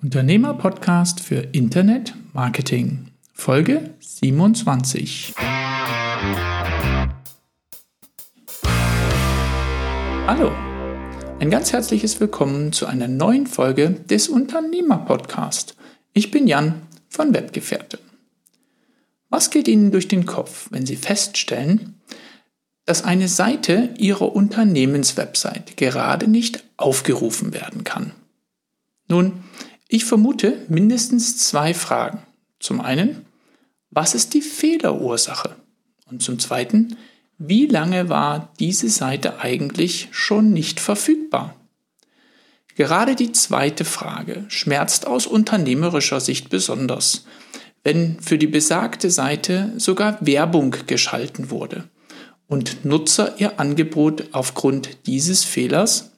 Unternehmer-Podcast für Internet Marketing, Folge 27. Hallo, ein ganz herzliches Willkommen zu einer neuen Folge des Unternehmer-Podcast. Ich bin Jan von Webgefährte. Was geht Ihnen durch den Kopf, wenn Sie feststellen, dass eine Seite Ihrer Unternehmenswebsite gerade nicht aufgerufen werden kann? Nun, ich vermute mindestens zwei Fragen. Zum einen, was ist die Fehlerursache? Und zum zweiten, wie lange war diese Seite eigentlich schon nicht verfügbar? Gerade die zweite Frage schmerzt aus unternehmerischer Sicht besonders, wenn für die besagte Seite sogar Werbung geschalten wurde und Nutzer ihr Angebot aufgrund dieses Fehlers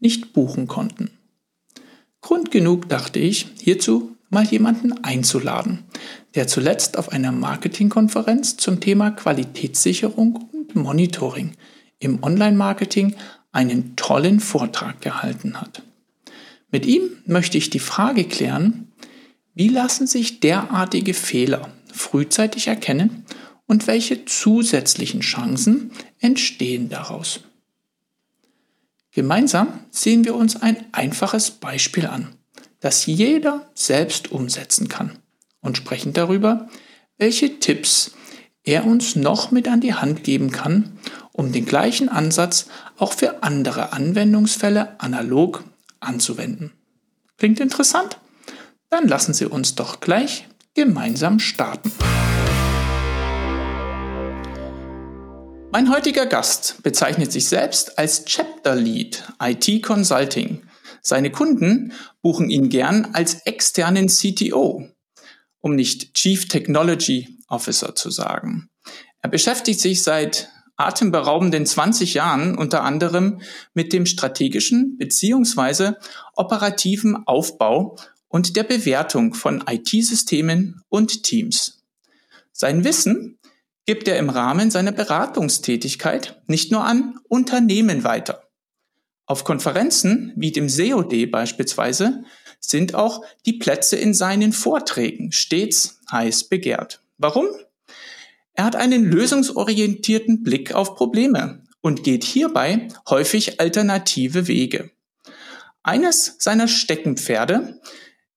nicht buchen konnten. Grund genug, dachte ich, hierzu mal jemanden einzuladen, der zuletzt auf einer Marketingkonferenz zum Thema Qualitätssicherung und Monitoring im Online-Marketing einen tollen Vortrag gehalten hat. Mit ihm möchte ich die Frage klären, wie lassen sich derartige Fehler frühzeitig erkennen und welche zusätzlichen Chancen entstehen daraus? Gemeinsam sehen wir uns ein einfaches Beispiel an, das jeder selbst umsetzen kann und sprechen darüber, welche Tipps er uns noch mit an die Hand geben kann, um den gleichen Ansatz auch für andere Anwendungsfälle analog anzuwenden. Klingt interessant? Dann lassen Sie uns doch gleich gemeinsam starten. Mein heutiger Gast bezeichnet sich selbst als Chapter Lead IT Consulting. Seine Kunden buchen ihn gern als externen CTO, um nicht Chief Technology Officer zu sagen. Er beschäftigt sich seit atemberaubenden 20 Jahren unter anderem mit dem strategischen bzw. operativen Aufbau und der Bewertung von IT-Systemen und Teams. Sein Wissen gibt er im Rahmen seiner Beratungstätigkeit nicht nur an Unternehmen weiter. Auf Konferenzen wie dem SEOD beispielsweise sind auch die Plätze in seinen Vorträgen stets heiß begehrt. Warum? Er hat einen lösungsorientierten Blick auf Probleme und geht hierbei häufig alternative Wege. Eines seiner Steckenpferde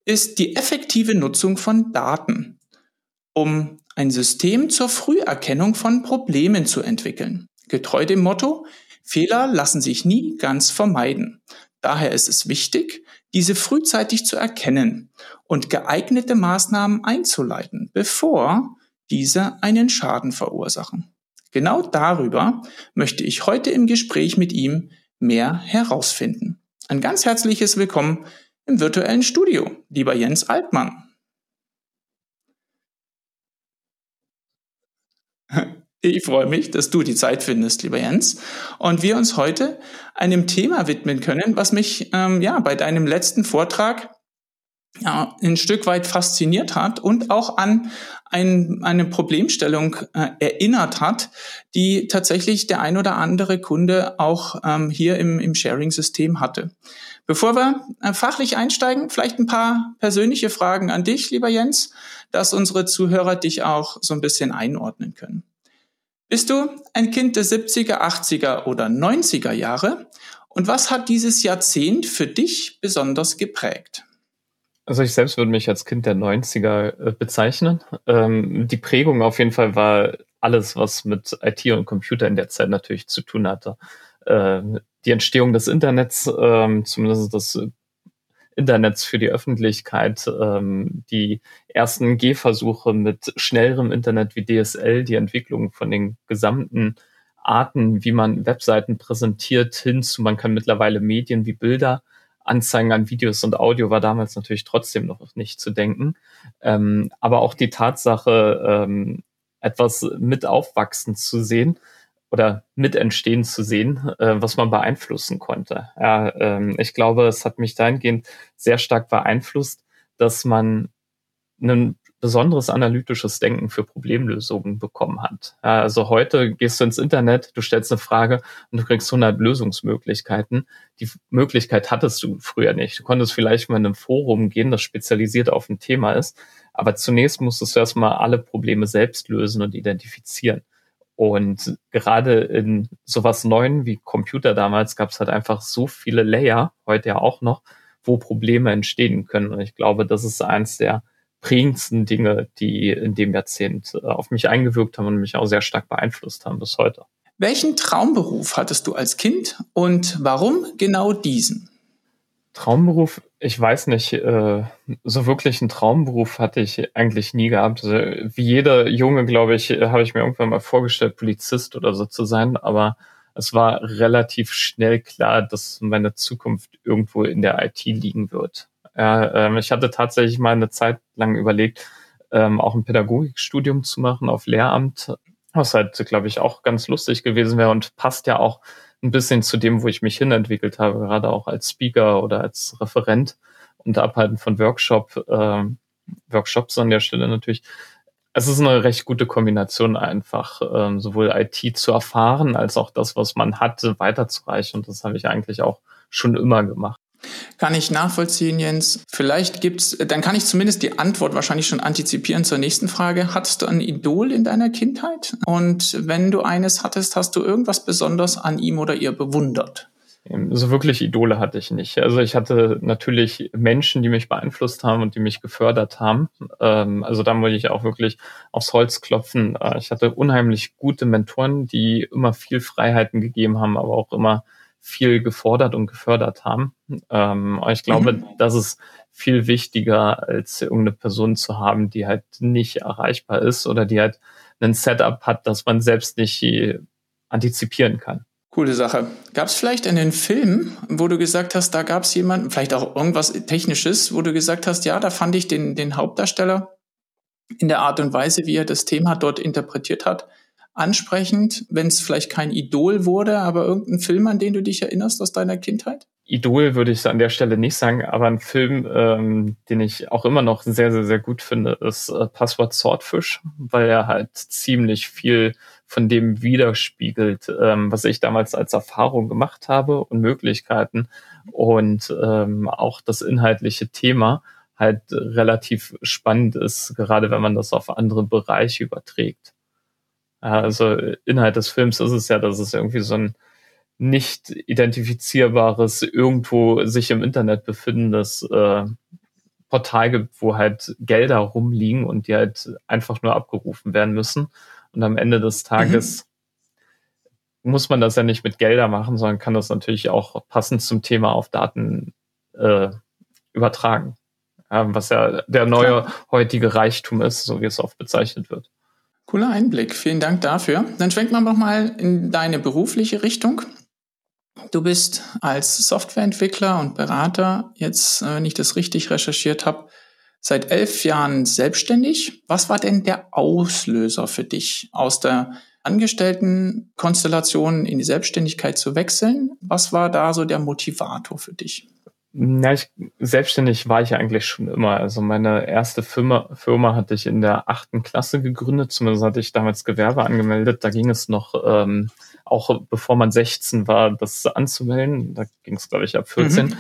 ist die effektive Nutzung von Daten, um ein System zur Früherkennung von Problemen zu entwickeln. Getreu dem Motto, Fehler lassen sich nie ganz vermeiden. Daher ist es wichtig, diese frühzeitig zu erkennen und geeignete Maßnahmen einzuleiten, bevor diese einen Schaden verursachen. Genau darüber möchte ich heute im Gespräch mit ihm mehr herausfinden. Ein ganz herzliches Willkommen im virtuellen Studio, lieber Jens Altmann. Ich freue mich, dass du die Zeit findest, lieber Jens, und wir uns heute einem Thema widmen können, was mich ähm, ja bei deinem letzten Vortrag ja, ein Stück weit fasziniert hat und auch an ein, eine Problemstellung äh, erinnert hat, die tatsächlich der ein oder andere Kunde auch ähm, hier im, im Sharing-System hatte. Bevor wir äh, fachlich einsteigen, vielleicht ein paar persönliche Fragen an dich, lieber Jens, dass unsere Zuhörer dich auch so ein bisschen einordnen können. Bist du ein Kind der 70er, 80er oder 90er Jahre? Und was hat dieses Jahrzehnt für dich besonders geprägt? Also ich selbst würde mich als Kind der 90er äh, bezeichnen. Ähm, die Prägung auf jeden Fall war alles, was mit IT und Computer in der Zeit natürlich zu tun hatte. Ähm, die Entstehung des Internets, ähm, zumindest das Internets für die Öffentlichkeit, ähm, die ersten Gehversuche mit schnellerem Internet wie DSL, die Entwicklung von den gesamten Arten, wie man Webseiten präsentiert, hin zu, man kann mittlerweile Medien wie Bilder anzeigen an Videos und Audio war damals natürlich trotzdem noch nicht zu denken. Ähm, aber auch die Tatsache, ähm, etwas mit aufwachsen zu sehen, oder mit entstehen zu sehen, äh, was man beeinflussen konnte. Ja, ähm, ich glaube, es hat mich dahingehend sehr stark beeinflusst, dass man einen besonderes analytisches Denken für Problemlösungen bekommen hat. Also heute gehst du ins Internet, du stellst eine Frage und du kriegst 100 Lösungsmöglichkeiten. Die Möglichkeit hattest du früher nicht. Du konntest vielleicht mal in einem Forum gehen, das spezialisiert auf ein Thema ist, aber zunächst musstest du erstmal alle Probleme selbst lösen und identifizieren. Und gerade in sowas Neuen wie Computer damals gab es halt einfach so viele Layer, heute ja auch noch, wo Probleme entstehen können. Und ich glaube, das ist eins der prägendsten Dinge, die in dem Jahrzehnt äh, auf mich eingewirkt haben und mich auch sehr stark beeinflusst haben bis heute. Welchen Traumberuf hattest du als Kind und warum genau diesen? Traumberuf, ich weiß nicht, äh, so wirklich einen Traumberuf hatte ich eigentlich nie gehabt. Also, wie jeder Junge, glaube ich, habe ich mir irgendwann mal vorgestellt, Polizist oder so zu sein, aber es war relativ schnell klar, dass meine Zukunft irgendwo in der IT liegen wird. Ja, ähm, ich hatte tatsächlich mal eine Zeit lang überlegt, ähm, auch ein Pädagogikstudium zu machen auf Lehramt, was halt, glaube ich, auch ganz lustig gewesen wäre und passt ja auch ein bisschen zu dem, wo ich mich hinentwickelt habe, gerade auch als Speaker oder als Referent und Abhalten von Workshop, äh, Workshops an der Stelle natürlich. Es ist eine recht gute Kombination einfach, ähm, sowohl IT zu erfahren, als auch das, was man hatte, weiterzureichen. Und das habe ich eigentlich auch schon immer gemacht. Kann ich nachvollziehen, Jens. Vielleicht gibt's, dann kann ich zumindest die Antwort wahrscheinlich schon antizipieren zur nächsten Frage. Hattest du ein Idol in deiner Kindheit? Und wenn du eines hattest, hast du irgendwas besonders an ihm oder ihr bewundert? So wirklich Idole hatte ich nicht. Also ich hatte natürlich Menschen, die mich beeinflusst haben und die mich gefördert haben. Ähm, also da muss ich auch wirklich aufs Holz klopfen. Äh, ich hatte unheimlich gute Mentoren, die immer viel Freiheiten gegeben haben, aber auch immer viel gefordert und gefördert haben. Ähm, ich glaube, mhm. das ist viel wichtiger, als irgendeine Person zu haben, die halt nicht erreichbar ist oder die halt ein Setup hat, das man selbst nicht antizipieren kann. Coole Sache. Gab es vielleicht einen Film, wo du gesagt hast, da gab es jemanden, vielleicht auch irgendwas Technisches, wo du gesagt hast, ja, da fand ich den, den Hauptdarsteller in der Art und Weise, wie er das Thema dort interpretiert hat, ansprechend, wenn es vielleicht kein Idol wurde, aber irgendein Film, an den du dich erinnerst aus deiner Kindheit? Idol würde ich an der Stelle nicht sagen, aber ein Film, ähm, den ich auch immer noch sehr, sehr, sehr gut finde, ist äh, Passwort Swordfish, weil er halt ziemlich viel von dem widerspiegelt, ähm, was ich damals als Erfahrung gemacht habe und Möglichkeiten und ähm, auch das inhaltliche Thema halt relativ spannend ist, gerade wenn man das auf andere Bereiche überträgt. Also Inhalt des Films ist es ja, dass es irgendwie so ein nicht identifizierbares, irgendwo sich im Internet befindendes äh, Portal gibt, wo halt Gelder rumliegen und die halt einfach nur abgerufen werden müssen. Und am Ende des Tages mhm. muss man das ja nicht mit Gelder machen, sondern kann das natürlich auch passend zum Thema auf Daten äh, übertragen. Ja, was ja der neue Klar. heutige Reichtum ist, so wie es oft bezeichnet wird. Cooler Einblick, vielen Dank dafür. Dann schwenkt man noch mal in deine berufliche Richtung. Du bist als Softwareentwickler und Berater jetzt, äh, wenn ich das richtig recherchiert habe, seit elf Jahren selbstständig. Was war denn der Auslöser für dich, aus der Angestelltenkonstellation in die Selbstständigkeit zu wechseln? Was war da so der Motivator für dich? Na, ich, selbstständig war ich eigentlich schon immer. Also meine erste Firma, Firma hatte ich in der achten Klasse gegründet. Zumindest hatte ich damals Gewerbe angemeldet. Da ging es noch, ähm, auch bevor man 16 war, das anzumelden. Da ging es, glaube ich, ab 14. Mhm.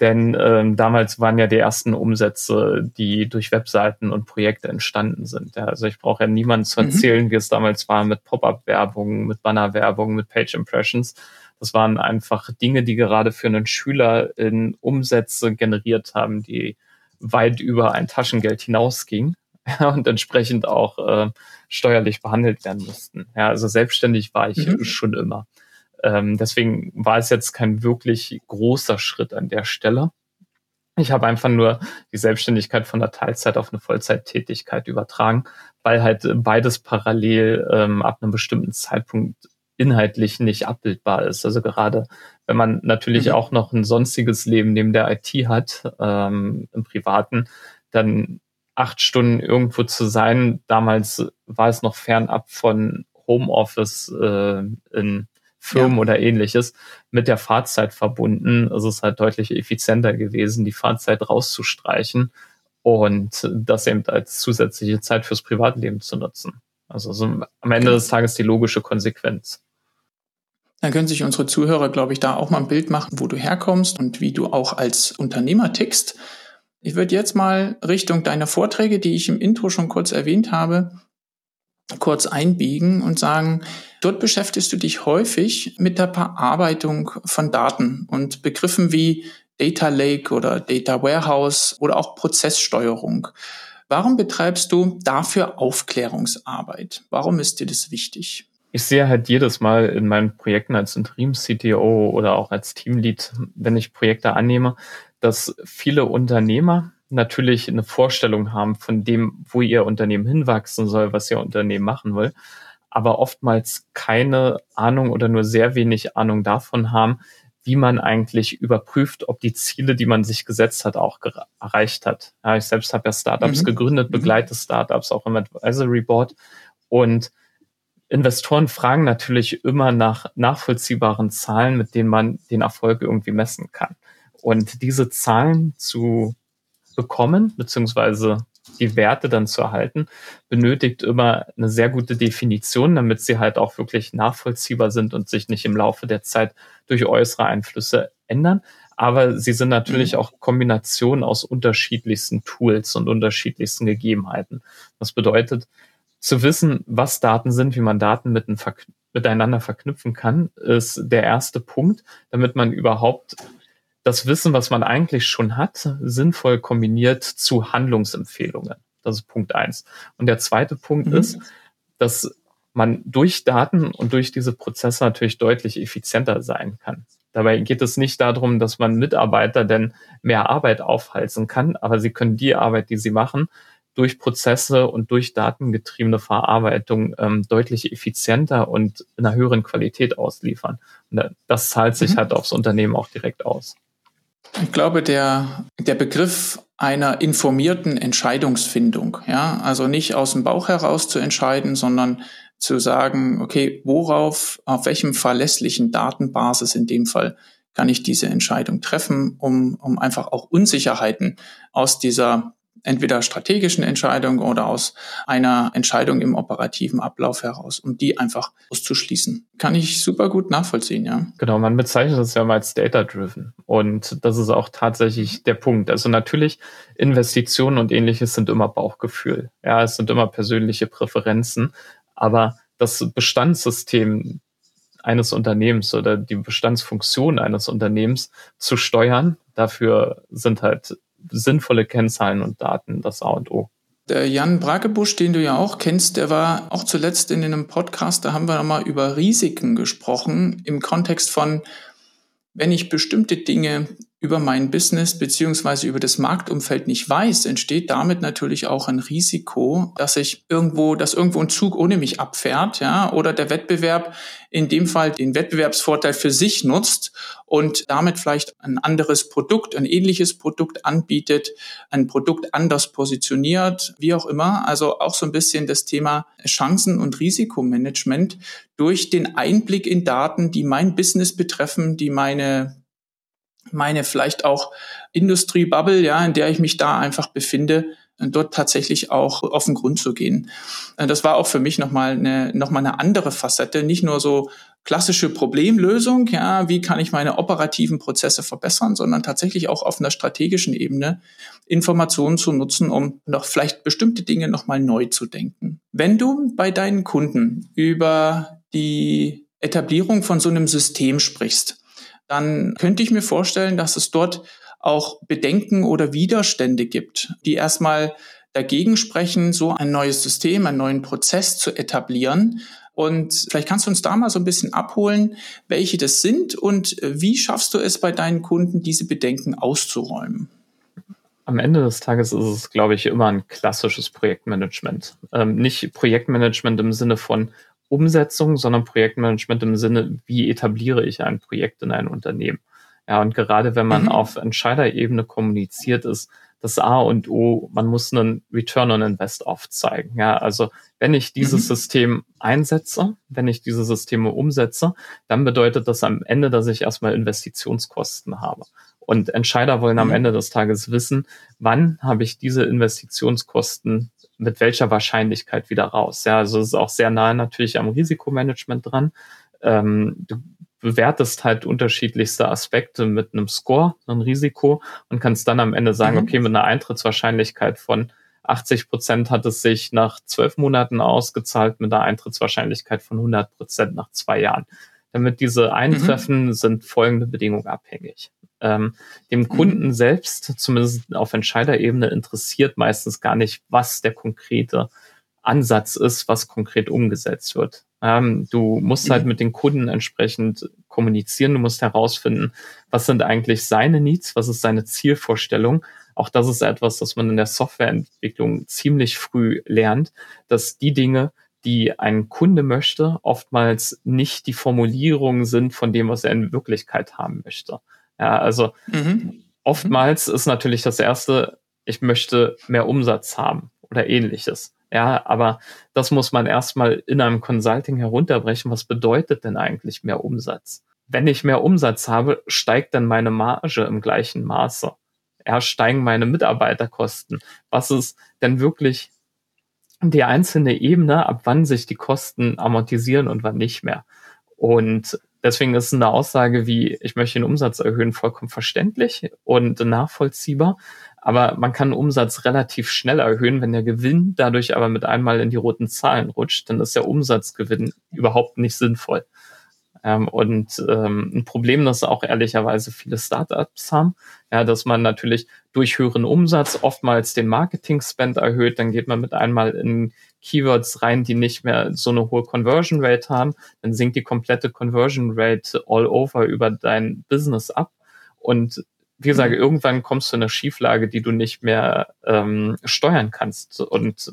Denn ähm, damals waren ja die ersten Umsätze, die durch Webseiten und Projekte entstanden sind. Ja, also ich brauche ja niemanden zu mhm. erzählen, mhm. wie es damals war mit Pop-up-Werbung, mit Banner-Werbung, mit Page-Impressions das waren einfach Dinge, die gerade für einen Schüler in Umsätze generiert haben, die weit über ein Taschengeld hinausgingen und entsprechend auch äh, steuerlich behandelt werden mussten. Ja, also selbstständig war ich mhm. schon immer. Ähm, deswegen war es jetzt kein wirklich großer Schritt an der Stelle. Ich habe einfach nur die Selbstständigkeit von der Teilzeit auf eine Vollzeittätigkeit übertragen, weil halt beides parallel ähm, ab einem bestimmten Zeitpunkt inhaltlich nicht abbildbar ist. Also gerade wenn man natürlich mhm. auch noch ein sonstiges Leben neben der IT hat, ähm, im Privaten, dann acht Stunden irgendwo zu sein. Damals war es noch fernab von Homeoffice äh, in Firmen ja. oder ähnliches mit der Fahrzeit verbunden. Also es ist halt deutlich effizienter gewesen, die Fahrzeit rauszustreichen und das eben als zusätzliche Zeit fürs Privatleben zu nutzen. Also so am Ende des Tages die logische Konsequenz. Dann können sich unsere Zuhörer, glaube ich, da auch mal ein Bild machen, wo du herkommst und wie du auch als Unternehmer tickst. Ich würde jetzt mal Richtung deiner Vorträge, die ich im Intro schon kurz erwähnt habe, kurz einbiegen und sagen, dort beschäftigst du dich häufig mit der Verarbeitung von Daten und Begriffen wie Data Lake oder Data Warehouse oder auch Prozesssteuerung. Warum betreibst du dafür Aufklärungsarbeit? Warum ist dir das wichtig? Ich sehe halt jedes Mal in meinen Projekten als Interims-CTO oder auch als Teamlead, wenn ich Projekte annehme, dass viele Unternehmer natürlich eine Vorstellung haben von dem, wo ihr Unternehmen hinwachsen soll, was ihr Unternehmen machen will, aber oftmals keine Ahnung oder nur sehr wenig Ahnung davon haben, wie man eigentlich überprüft, ob die Ziele, die man sich gesetzt hat, auch erreicht hat. Ja, ich selbst habe ja Startups mhm. gegründet, mhm. begleite Startups auch im Advisory Board und Investoren fragen natürlich immer nach nachvollziehbaren Zahlen, mit denen man den Erfolg irgendwie messen kann. Und diese Zahlen zu bekommen, beziehungsweise die Werte dann zu erhalten, benötigt immer eine sehr gute Definition, damit sie halt auch wirklich nachvollziehbar sind und sich nicht im Laufe der Zeit durch äußere Einflüsse ändern. Aber sie sind natürlich mhm. auch Kombinationen aus unterschiedlichsten Tools und unterschiedlichsten Gegebenheiten. Das bedeutet, zu wissen, was Daten sind, wie man Daten miteinander verknüpfen kann, ist der erste Punkt, damit man überhaupt das Wissen, was man eigentlich schon hat, sinnvoll kombiniert zu Handlungsempfehlungen. Das ist Punkt eins. Und der zweite Punkt mhm. ist, dass man durch Daten und durch diese Prozesse natürlich deutlich effizienter sein kann. Dabei geht es nicht darum, dass man Mitarbeiter denn mehr Arbeit aufhalten kann, aber sie können die Arbeit, die sie machen, durch Prozesse und durch datengetriebene Verarbeitung ähm, deutlich effizienter und in einer höheren Qualität ausliefern. Und das zahlt sich mhm. halt aufs Unternehmen auch direkt aus. Ich glaube, der, der Begriff einer informierten Entscheidungsfindung, ja, also nicht aus dem Bauch heraus zu entscheiden, sondern zu sagen, okay, worauf, auf welchem verlässlichen Datenbasis in dem Fall kann ich diese Entscheidung treffen, um, um einfach auch Unsicherheiten aus dieser entweder strategischen Entscheidung oder aus einer Entscheidung im operativen Ablauf heraus, um die einfach auszuschließen. Kann ich super gut nachvollziehen, ja. Genau, man bezeichnet das ja mal als data-driven. Und das ist auch tatsächlich der Punkt. Also natürlich, Investitionen und ähnliches sind immer Bauchgefühl. Ja, es sind immer persönliche Präferenzen. Aber das Bestandssystem eines Unternehmens oder die Bestandsfunktion eines Unternehmens zu steuern, dafür sind halt sinnvolle Kennzahlen und Daten das A und O. Der Jan Brakebusch, den du ja auch kennst, der war auch zuletzt in einem Podcast, da haben wir nochmal über Risiken gesprochen im Kontext von, wenn ich bestimmte Dinge über mein Business beziehungsweise über das Marktumfeld nicht weiß, entsteht damit natürlich auch ein Risiko, dass ich irgendwo, dass irgendwo ein Zug ohne mich abfährt, ja, oder der Wettbewerb in dem Fall den Wettbewerbsvorteil für sich nutzt und damit vielleicht ein anderes Produkt, ein ähnliches Produkt anbietet, ein Produkt anders positioniert, wie auch immer. Also auch so ein bisschen das Thema Chancen- und Risikomanagement durch den Einblick in Daten, die mein Business betreffen, die meine meine vielleicht auch Industriebubble, ja, in der ich mich da einfach befinde, dort tatsächlich auch auf den Grund zu gehen. Äh, das war auch für mich nochmal eine, noch mal eine andere Facette, nicht nur so klassische Problemlösung, ja, wie kann ich meine operativen Prozesse verbessern, sondern tatsächlich auch auf einer strategischen Ebene Informationen zu nutzen, um noch vielleicht bestimmte Dinge nochmal neu zu denken. Wenn du bei deinen Kunden über die Etablierung von so einem System sprichst, dann könnte ich mir vorstellen, dass es dort auch Bedenken oder Widerstände gibt, die erstmal dagegen sprechen, so ein neues System, einen neuen Prozess zu etablieren. Und vielleicht kannst du uns da mal so ein bisschen abholen, welche das sind und wie schaffst du es bei deinen Kunden, diese Bedenken auszuräumen? Am Ende des Tages ist es, glaube ich, immer ein klassisches Projektmanagement. Ähm, nicht Projektmanagement im Sinne von, Umsetzung, sondern Projektmanagement im Sinne, wie etabliere ich ein Projekt in ein Unternehmen. Ja, und gerade wenn man mhm. auf Entscheiderebene kommuniziert ist, das A und O, man muss einen Return on Invest aufzeigen. Ja, also wenn ich dieses mhm. System einsetze, wenn ich diese Systeme umsetze, dann bedeutet das am Ende, dass ich erstmal Investitionskosten habe. Und Entscheider wollen am mhm. Ende des Tages wissen, wann habe ich diese Investitionskosten mit welcher Wahrscheinlichkeit wieder raus. Ja, also es ist auch sehr nahe natürlich am Risikomanagement dran. Ähm, du bewertest halt unterschiedlichste Aspekte mit einem Score, einem Risiko und kannst dann am Ende sagen, mhm. okay, mit einer Eintrittswahrscheinlichkeit von 80 Prozent hat es sich nach zwölf Monaten ausgezahlt, mit einer Eintrittswahrscheinlichkeit von 100 Prozent nach zwei Jahren. Damit diese eintreffen, mhm. sind folgende Bedingungen abhängig. Ähm, dem mhm. Kunden selbst, zumindest auf Entscheiderebene, interessiert meistens gar nicht, was der konkrete Ansatz ist, was konkret umgesetzt wird. Ähm, du musst halt mhm. mit den Kunden entsprechend kommunizieren, du musst herausfinden, was sind eigentlich seine Needs, was ist seine Zielvorstellung. Auch das ist etwas, das man in der Softwareentwicklung ziemlich früh lernt, dass die Dinge, die ein Kunde möchte, oftmals nicht die Formulierungen sind von dem, was er in Wirklichkeit haben möchte. Ja, also mhm. oftmals ist natürlich das erste, ich möchte mehr Umsatz haben oder ähnliches. Ja, aber das muss man erstmal in einem Consulting herunterbrechen. Was bedeutet denn eigentlich mehr Umsatz? Wenn ich mehr Umsatz habe, steigt dann meine Marge im gleichen Maße. Ja, steigen meine Mitarbeiterkosten. Was ist denn wirklich die einzelne Ebene, ab wann sich die Kosten amortisieren und wann nicht mehr? Und deswegen ist eine Aussage wie, ich möchte den Umsatz erhöhen, vollkommen verständlich und nachvollziehbar. Aber man kann Umsatz relativ schnell erhöhen, wenn der Gewinn dadurch aber mit einmal in die roten Zahlen rutscht, dann ist der Umsatzgewinn überhaupt nicht sinnvoll. Ähm, und ähm, ein Problem, das auch ehrlicherweise viele Startups haben, ja, dass man natürlich durch höheren Umsatz oftmals den Marketing-Spend erhöht, dann geht man mit einmal in Keywords rein, die nicht mehr so eine hohe Conversion Rate haben, dann sinkt die komplette Conversion Rate all over über dein Business ab. Und wie gesagt, mhm. irgendwann kommst du in eine Schieflage, die du nicht mehr ähm, steuern kannst und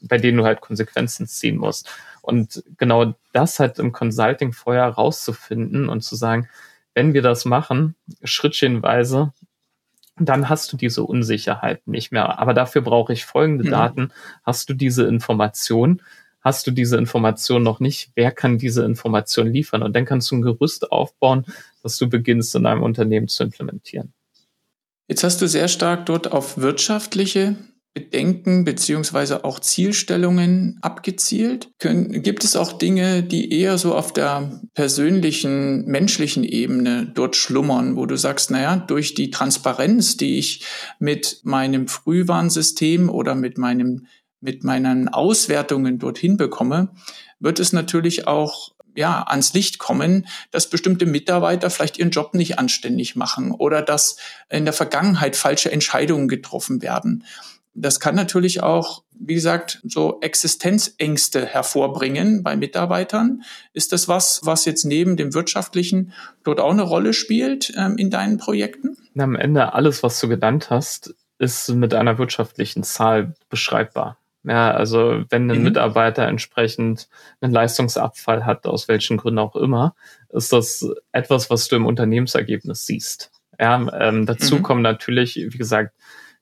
bei denen du halt Konsequenzen ziehen musst. Und genau das halt im Consulting vorher rauszufinden und zu sagen, wenn wir das machen, schrittchenweise, dann hast du diese Unsicherheit nicht mehr. Aber dafür brauche ich folgende mhm. Daten. Hast du diese Information? Hast du diese Information noch nicht? Wer kann diese Information liefern? Und dann kannst du ein Gerüst aufbauen, das du beginnst in einem Unternehmen zu implementieren. Jetzt hast du sehr stark dort auf wirtschaftliche Bedenken beziehungsweise auch Zielstellungen abgezielt? Können, gibt es auch Dinge, die eher so auf der persönlichen, menschlichen Ebene dort schlummern, wo du sagst, naja, durch die Transparenz, die ich mit meinem Frühwarnsystem oder mit meinem mit meinen Auswertungen dorthin bekomme, wird es natürlich auch ja, ans Licht kommen, dass bestimmte Mitarbeiter vielleicht ihren Job nicht anständig machen oder dass in der Vergangenheit falsche Entscheidungen getroffen werden. Das kann natürlich auch, wie gesagt, so Existenzängste hervorbringen bei Mitarbeitern. Ist das was, was jetzt neben dem wirtschaftlichen dort auch eine Rolle spielt ähm, in deinen Projekten? Am Ende alles, was du genannt hast, ist mit einer wirtschaftlichen Zahl beschreibbar. Ja, also wenn ein mhm. Mitarbeiter entsprechend einen Leistungsabfall hat, aus welchen Gründen auch immer, ist das etwas, was du im Unternehmensergebnis siehst. Ja, ähm, dazu mhm. kommen natürlich, wie gesagt,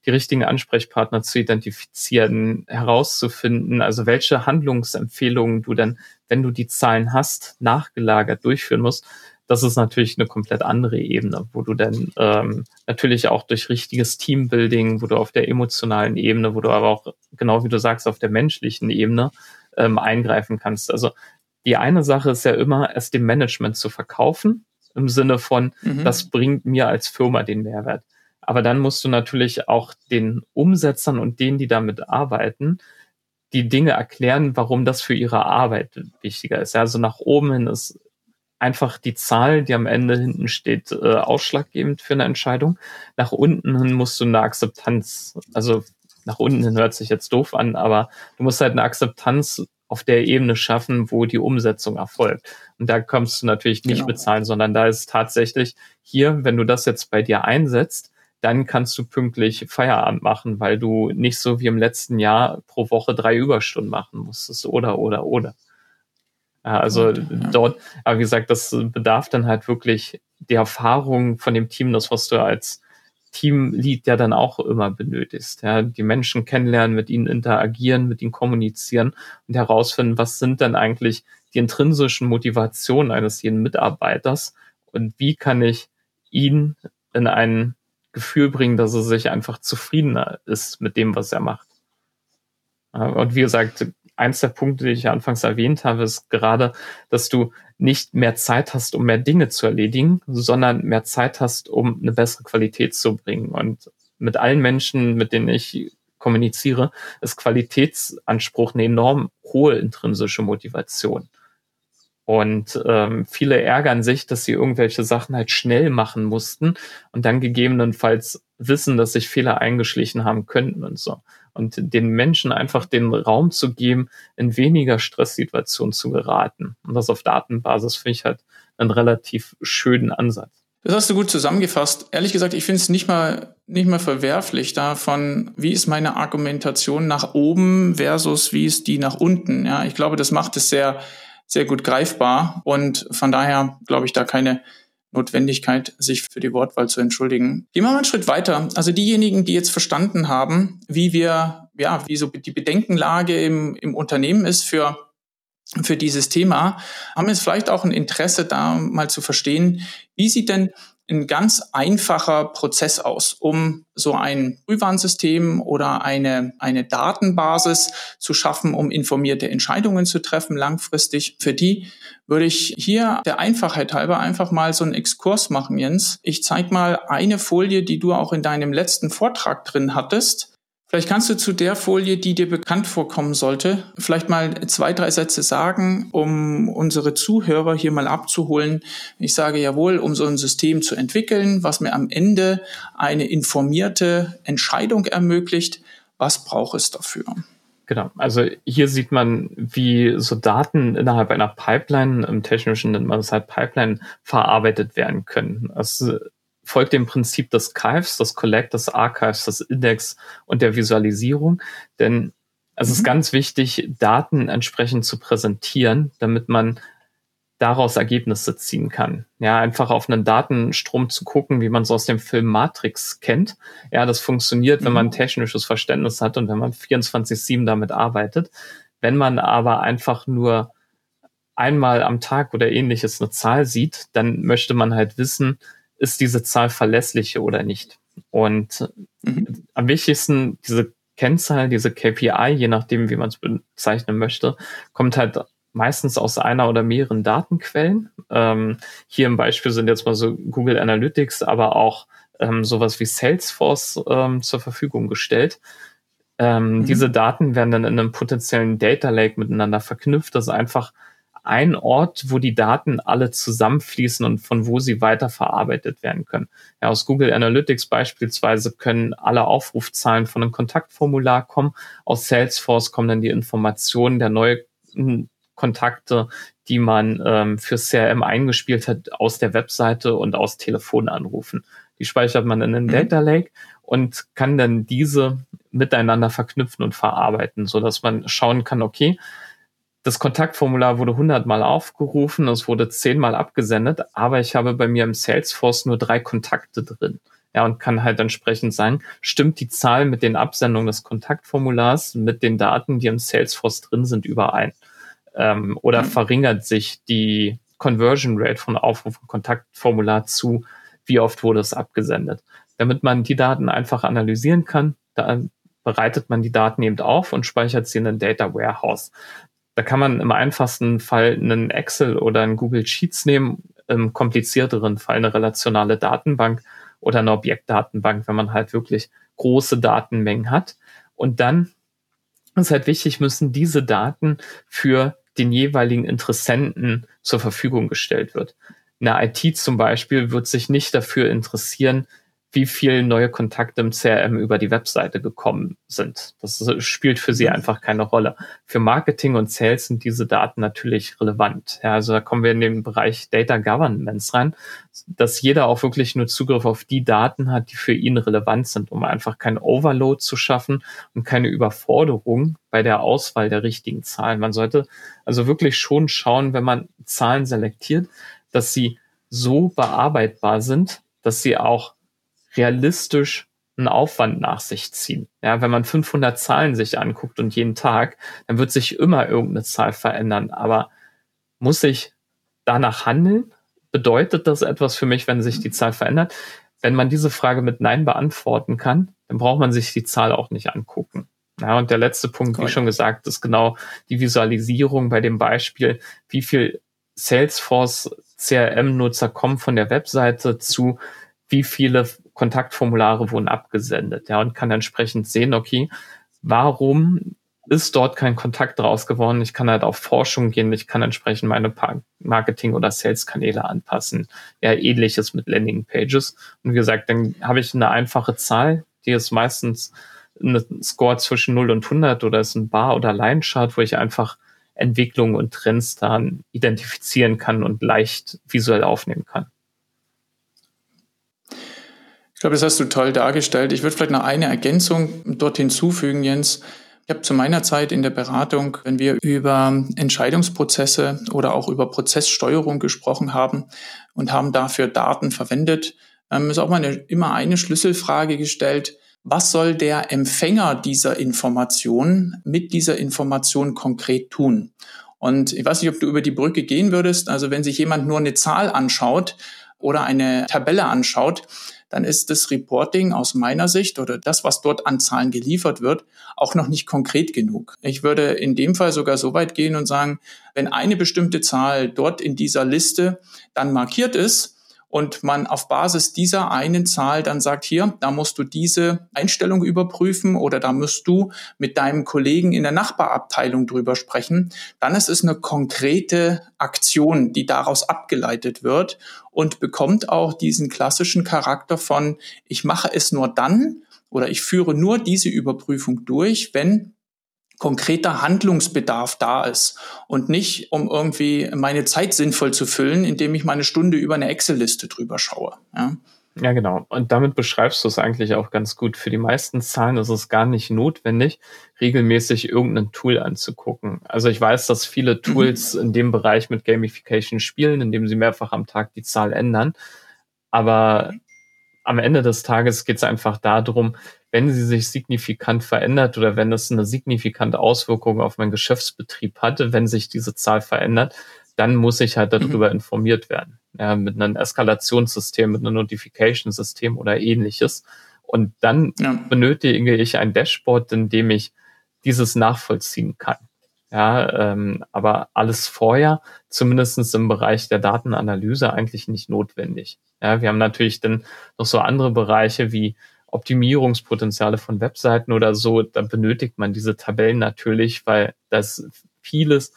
die richtigen Ansprechpartner zu identifizieren, herauszufinden, also welche Handlungsempfehlungen du dann, wenn du die Zahlen hast, nachgelagert durchführen musst. Das ist natürlich eine komplett andere Ebene, wo du dann ähm, natürlich auch durch richtiges Teambuilding, wo du auf der emotionalen Ebene, wo du aber auch, genau wie du sagst, auf der menschlichen Ebene ähm, eingreifen kannst. Also die eine Sache ist ja immer, es dem Management zu verkaufen, im Sinne von, mhm. das bringt mir als Firma den Mehrwert. Aber dann musst du natürlich auch den Umsetzern und denen, die damit arbeiten, die Dinge erklären, warum das für ihre Arbeit wichtiger ist. Also nach oben hin ist einfach die Zahl, die am Ende hinten steht, äh, ausschlaggebend für eine Entscheidung. Nach unten hin musst du eine Akzeptanz, also nach unten hin hört sich jetzt doof an, aber du musst halt eine Akzeptanz auf der Ebene schaffen, wo die Umsetzung erfolgt. Und da kommst du natürlich nicht genau. bezahlen, sondern da ist tatsächlich hier, wenn du das jetzt bei dir einsetzt, dann kannst du pünktlich Feierabend machen, weil du nicht so wie im letzten Jahr pro Woche drei Überstunden machen musstest oder, oder, oder. Also dort, aber wie gesagt, das bedarf dann halt wirklich die Erfahrung von dem Team, das was du als Teamlead ja dann auch immer benötigst. Ja, die Menschen kennenlernen, mit ihnen interagieren, mit ihnen kommunizieren und herausfinden, was sind denn eigentlich die intrinsischen Motivationen eines jeden Mitarbeiters und wie kann ich ihn in ein Gefühl bringen, dass er sich einfach zufriedener ist mit dem, was er macht. Und wie gesagt, eins der Punkte, die ich anfangs erwähnt habe, ist gerade, dass du nicht mehr Zeit hast, um mehr Dinge zu erledigen, sondern mehr Zeit hast, um eine bessere Qualität zu bringen. Und mit allen Menschen, mit denen ich kommuniziere, ist Qualitätsanspruch eine enorm hohe intrinsische Motivation. Und ähm, viele ärgern sich, dass sie irgendwelche Sachen halt schnell machen mussten und dann gegebenenfalls wissen, dass sich Fehler eingeschlichen haben könnten und so. Und den Menschen einfach den Raum zu geben, in weniger Stresssituationen zu geraten. Und das auf Datenbasis finde ich halt einen relativ schönen Ansatz. Das hast du gut zusammengefasst. Ehrlich gesagt, ich finde es nicht mal, nicht mal verwerflich davon, wie ist meine Argumentation nach oben versus wie ist die nach unten. Ja, ich glaube, das macht es sehr, sehr gut greifbar und von daher glaube ich da keine Notwendigkeit, sich für die Wortwahl zu entschuldigen. Gehen wir mal einen Schritt weiter. Also diejenigen, die jetzt verstanden haben, wie wir, ja, wie so die Bedenkenlage im, im Unternehmen ist für für dieses Thema, haben jetzt vielleicht auch ein Interesse da mal zu verstehen, wie sieht denn ein ganz einfacher Prozess aus, um so ein Frühwarnsystem oder eine, eine Datenbasis zu schaffen, um informierte Entscheidungen zu treffen langfristig. Für die würde ich hier der Einfachheit halber einfach mal so einen Exkurs machen, Jens. Ich zeige mal eine Folie, die du auch in deinem letzten Vortrag drin hattest. Vielleicht kannst du zu der Folie, die dir bekannt vorkommen sollte, vielleicht mal zwei, drei Sätze sagen, um unsere Zuhörer hier mal abzuholen. Ich sage jawohl, um so ein System zu entwickeln, was mir am Ende eine informierte Entscheidung ermöglicht. Was braucht es dafür? Genau, also hier sieht man, wie so Daten innerhalb einer Pipeline, im Technischen nennt man es halt Pipeline, verarbeitet werden können. Also folgt dem Prinzip des Kives, des Collect, des Archives, des Index und der Visualisierung. Denn es mhm. ist ganz wichtig, Daten entsprechend zu präsentieren, damit man daraus Ergebnisse ziehen kann. Ja, einfach auf einen Datenstrom zu gucken, wie man es aus dem Film Matrix kennt. Ja, das funktioniert, wenn man mhm. technisches Verständnis hat und wenn man 24-7 damit arbeitet. Wenn man aber einfach nur einmal am Tag oder ähnliches eine Zahl sieht, dann möchte man halt wissen, ist diese Zahl verlässlich oder nicht. Und mhm. am wichtigsten, diese Kennzahl, diese KPI, je nachdem, wie man es bezeichnen möchte, kommt halt meistens aus einer oder mehreren Datenquellen. Ähm, hier im Beispiel sind jetzt mal so Google Analytics, aber auch ähm, sowas wie Salesforce ähm, zur Verfügung gestellt. Ähm, mhm. Diese Daten werden dann in einem potenziellen Data Lake miteinander verknüpft, das einfach ein Ort, wo die Daten alle zusammenfließen und von wo sie weiterverarbeitet werden können. Ja, aus Google Analytics beispielsweise können alle Aufrufzahlen von einem Kontaktformular kommen. Aus Salesforce kommen dann die Informationen der neuen Kontakte, die man ähm, für CRM eingespielt hat, aus der Webseite und aus Telefonanrufen. Die speichert man in einem mhm. Data Lake und kann dann diese miteinander verknüpfen und verarbeiten, so dass man schauen kann, okay, das Kontaktformular wurde hundertmal aufgerufen, es wurde zehnmal abgesendet, aber ich habe bei mir im Salesforce nur drei Kontakte drin. Ja, und kann halt entsprechend sagen, stimmt die Zahl mit den Absendungen des Kontaktformulars mit den Daten, die im Salesforce drin sind, überein? Ähm, oder mhm. verringert sich die Conversion Rate von Aufruf und Kontaktformular zu, wie oft wurde es abgesendet? Damit man die Daten einfach analysieren kann, da bereitet man die Daten eben auf und speichert sie in ein Data Warehouse. Da kann man im einfachsten Fall einen Excel oder einen Google Sheets nehmen, im komplizierteren Fall eine relationale Datenbank oder eine Objektdatenbank, wenn man halt wirklich große Datenmengen hat. Und dann ist halt wichtig, müssen diese Daten für den jeweiligen Interessenten zur Verfügung gestellt wird. Eine IT zum Beispiel wird sich nicht dafür interessieren, wie viele neue Kontakte im CRM über die Webseite gekommen sind. Das spielt für sie mhm. einfach keine Rolle. Für Marketing und Sales sind diese Daten natürlich relevant. Ja, also da kommen wir in den Bereich Data Governance rein, dass jeder auch wirklich nur Zugriff auf die Daten hat, die für ihn relevant sind, um einfach kein Overload zu schaffen und keine Überforderung bei der Auswahl der richtigen Zahlen. Man sollte also wirklich schon schauen, wenn man Zahlen selektiert, dass sie so bearbeitbar sind, dass sie auch realistisch einen Aufwand nach sich ziehen. Ja, wenn man 500 Zahlen sich anguckt und jeden Tag, dann wird sich immer irgendeine Zahl verändern. Aber muss ich danach handeln? Bedeutet das etwas für mich, wenn sich die Zahl verändert? wenn man diese Frage mit Nein beantworten kann, dann braucht man sich die Zahl auch nicht angucken. Ja, und der letzte Punkt, Correct. wie schon gesagt, ist genau die Visualisierung bei dem Beispiel, wie viel Salesforce CRM-Nutzer kommen von der Webseite zu wie viele Kontaktformulare wurden abgesendet, ja, und kann entsprechend sehen, okay, warum ist dort kein Kontakt draus geworden? Ich kann halt auf Forschung gehen, ich kann entsprechend meine Marketing- oder Sales-Kanäle anpassen. Ja, ähnliches mit Landing-Pages. Und wie gesagt, dann habe ich eine einfache Zahl, die ist meistens ein Score zwischen 0 und 100 oder ist ein Bar- oder Line-Chart, wo ich einfach Entwicklungen und Trends dann identifizieren kann und leicht visuell aufnehmen kann. Ich glaube, das hast du toll dargestellt. Ich würde vielleicht noch eine Ergänzung dort hinzufügen, Jens. Ich habe zu meiner Zeit in der Beratung, wenn wir über Entscheidungsprozesse oder auch über Prozesssteuerung gesprochen haben und haben dafür Daten verwendet, ähm, ist auch mal eine, immer eine Schlüsselfrage gestellt. Was soll der Empfänger dieser Information mit dieser Information konkret tun? Und ich weiß nicht, ob du über die Brücke gehen würdest. Also wenn sich jemand nur eine Zahl anschaut oder eine Tabelle anschaut, dann ist das Reporting aus meiner Sicht oder das, was dort an Zahlen geliefert wird, auch noch nicht konkret genug. Ich würde in dem Fall sogar so weit gehen und sagen, wenn eine bestimmte Zahl dort in dieser Liste dann markiert ist, und man auf Basis dieser einen Zahl dann sagt, hier, da musst du diese Einstellung überprüfen oder da musst du mit deinem Kollegen in der Nachbarabteilung drüber sprechen, dann ist es eine konkrete Aktion, die daraus abgeleitet wird und bekommt auch diesen klassischen Charakter von, ich mache es nur dann oder ich führe nur diese Überprüfung durch, wenn konkreter Handlungsbedarf da ist und nicht, um irgendwie meine Zeit sinnvoll zu füllen, indem ich meine Stunde über eine Excel-Liste drüber schaue. Ja. Ja, genau. Und damit beschreibst du es eigentlich auch ganz gut. Für die meisten Zahlen ist es gar nicht notwendig, regelmäßig irgendein Tool anzugucken. Also ich weiß, dass viele mhm. Tools in dem Bereich mit Gamification spielen, indem sie mehrfach am Tag die Zahl ändern. Aber am Ende des Tages geht es einfach darum, wenn sie sich signifikant verändert oder wenn es eine signifikante Auswirkung auf meinen Geschäftsbetrieb hatte, wenn sich diese Zahl verändert, dann muss ich halt darüber mhm. informiert werden. Ja, mit einem Eskalationssystem, mit einem Notification-System oder ähnliches. Und dann ja. benötige ich ein Dashboard, in dem ich dieses nachvollziehen kann. Ja, ähm, aber alles vorher, zumindestens im Bereich der Datenanalyse, eigentlich nicht notwendig. Ja, wir haben natürlich dann noch so andere Bereiche wie Optimierungspotenziale von Webseiten oder so, da benötigt man diese Tabellen natürlich, weil das vieles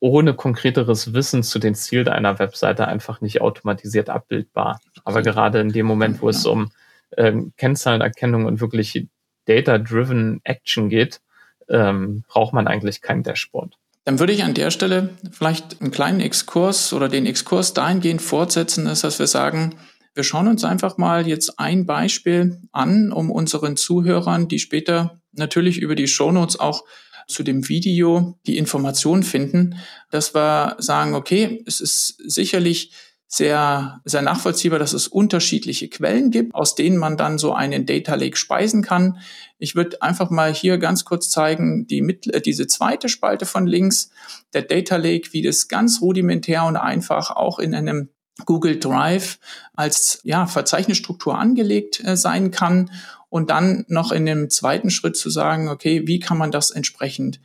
ohne konkreteres Wissen zu den Zielen einer Webseite einfach nicht automatisiert abbildbar. Aber gerade in dem Moment, wo es um ähm, Kennzahlenerkennung und wirklich Data-Driven Action geht, ähm, braucht man eigentlich kein Dashboard. Dann würde ich an der Stelle vielleicht einen kleinen Exkurs oder den Exkurs dahingehend fortsetzen, dass wir sagen, wir schauen uns einfach mal jetzt ein Beispiel an, um unseren Zuhörern, die später natürlich über die Shownotes auch zu dem Video die Informationen finden, dass wir sagen, okay, es ist sicherlich sehr, sehr nachvollziehbar, dass es unterschiedliche Quellen gibt, aus denen man dann so einen Data Lake speisen kann. Ich würde einfach mal hier ganz kurz zeigen, die äh, diese zweite Spalte von links, der Data Lake, wie das ganz rudimentär und einfach auch in einem Google Drive als ja, Verzeichnisstruktur angelegt äh, sein kann und dann noch in dem zweiten Schritt zu sagen, okay, wie kann man das entsprechend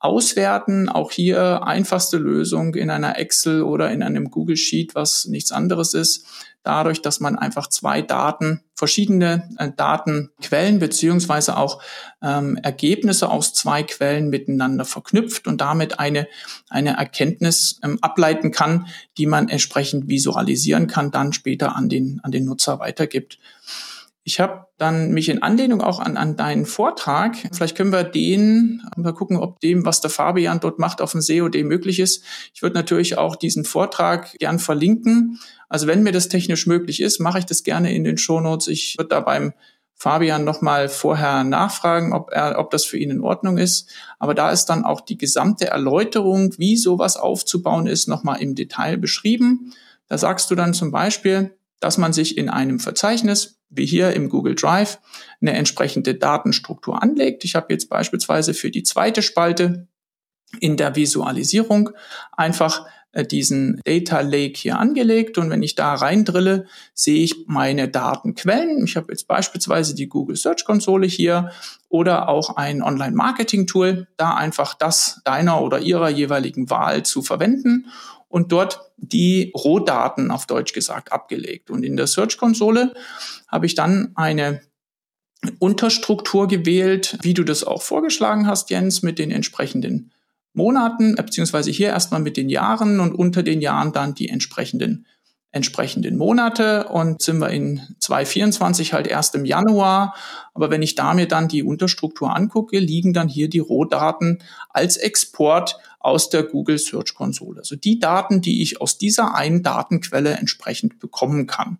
auswerten? Auch hier einfachste Lösung in einer Excel oder in einem Google Sheet, was nichts anderes ist dadurch, dass man einfach zwei Daten, verschiedene äh, Datenquellen beziehungsweise auch ähm, Ergebnisse aus zwei Quellen miteinander verknüpft und damit eine, eine Erkenntnis ähm, ableiten kann, die man entsprechend visualisieren kann, dann später an den, an den Nutzer weitergibt. Ich habe dann mich in Anlehnung auch an, an deinen Vortrag, vielleicht können wir den, mal gucken, ob dem, was der Fabian dort macht, auf dem COD möglich ist. Ich würde natürlich auch diesen Vortrag gern verlinken. Also wenn mir das technisch möglich ist, mache ich das gerne in den Shownotes. Ich würde da beim Fabian nochmal vorher nachfragen, ob er, ob das für ihn in Ordnung ist. Aber da ist dann auch die gesamte Erläuterung, wie sowas aufzubauen ist, nochmal im Detail beschrieben. Da sagst du dann zum Beispiel, dass man sich in einem Verzeichnis, wie hier im Google Drive, eine entsprechende Datenstruktur anlegt. Ich habe jetzt beispielsweise für die zweite Spalte in der Visualisierung einfach äh, diesen Data Lake hier angelegt und wenn ich da reindrille, sehe ich meine Datenquellen. Ich habe jetzt beispielsweise die Google Search Konsole hier oder auch ein Online-Marketing-Tool, da einfach das deiner oder ihrer jeweiligen Wahl zu verwenden und dort die Rohdaten auf Deutsch gesagt abgelegt. Und in der Search-Konsole habe ich dann eine Unterstruktur gewählt, wie du das auch vorgeschlagen hast, Jens, mit den entsprechenden Monaten, beziehungsweise hier erstmal mit den Jahren und unter den Jahren dann die entsprechenden entsprechenden Monate und sind wir in 2024 halt erst im Januar. Aber wenn ich da mir dann die Unterstruktur angucke, liegen dann hier die Rohdaten als Export aus der Google Search Konsole. Also die Daten, die ich aus dieser einen Datenquelle entsprechend bekommen kann.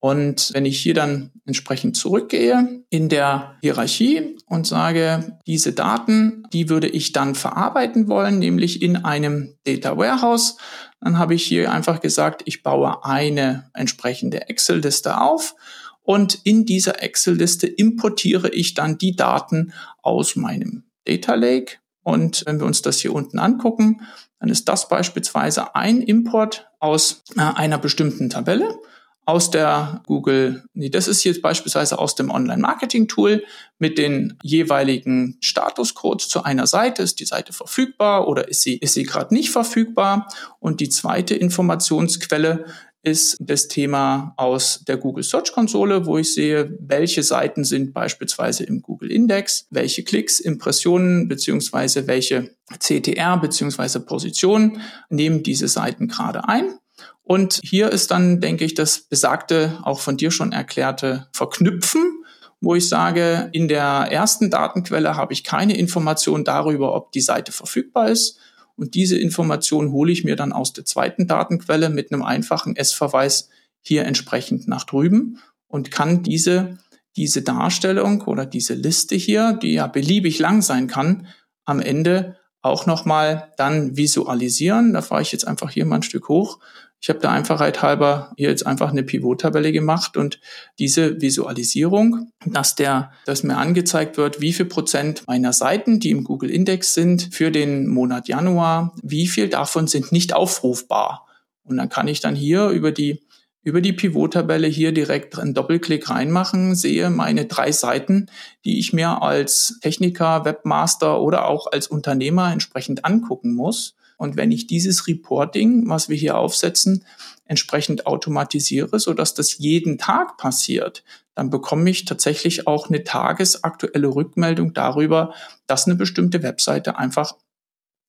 Und wenn ich hier dann entsprechend zurückgehe in der Hierarchie und sage, diese Daten, die würde ich dann verarbeiten wollen, nämlich in einem Data Warehouse, dann habe ich hier einfach gesagt, ich baue eine entsprechende Excel-Liste auf und in dieser Excel-Liste importiere ich dann die Daten aus meinem Data Lake. Und wenn wir uns das hier unten angucken, dann ist das beispielsweise ein Import aus äh, einer bestimmten Tabelle aus der Google, nee, das ist jetzt beispielsweise aus dem Online-Marketing-Tool mit den jeweiligen Statuscodes zu einer Seite. Ist die Seite verfügbar oder ist sie, ist sie gerade nicht verfügbar? Und die zweite Informationsquelle ist das Thema aus der Google Search Konsole, wo ich sehe, welche Seiten sind beispielsweise im Google Index, welche Klicks, Impressionen beziehungsweise welche CTR beziehungsweise Positionen nehmen diese Seiten gerade ein. Und hier ist dann, denke ich, das besagte, auch von dir schon erklärte Verknüpfen, wo ich sage, in der ersten Datenquelle habe ich keine Information darüber, ob die Seite verfügbar ist. Und diese Information hole ich mir dann aus der zweiten Datenquelle mit einem einfachen S-Verweis hier entsprechend nach drüben und kann diese, diese Darstellung oder diese Liste hier, die ja beliebig lang sein kann, am Ende auch nochmal dann visualisieren. Da fahre ich jetzt einfach hier mal ein Stück hoch ich habe da Einfachheit halber hier jetzt einfach eine Pivot-Tabelle gemacht und diese Visualisierung, dass der, dass mir angezeigt wird, wie viel Prozent meiner Seiten, die im Google Index sind, für den Monat Januar, wie viel davon sind nicht aufrufbar. Und dann kann ich dann hier über die über die Pivot-Tabelle hier direkt einen Doppelklick reinmachen, sehe meine drei Seiten, die ich mir als Techniker, Webmaster oder auch als Unternehmer entsprechend angucken muss und wenn ich dieses Reporting, was wir hier aufsetzen, entsprechend automatisiere, so dass das jeden Tag passiert, dann bekomme ich tatsächlich auch eine tagesaktuelle Rückmeldung darüber, dass eine bestimmte Webseite einfach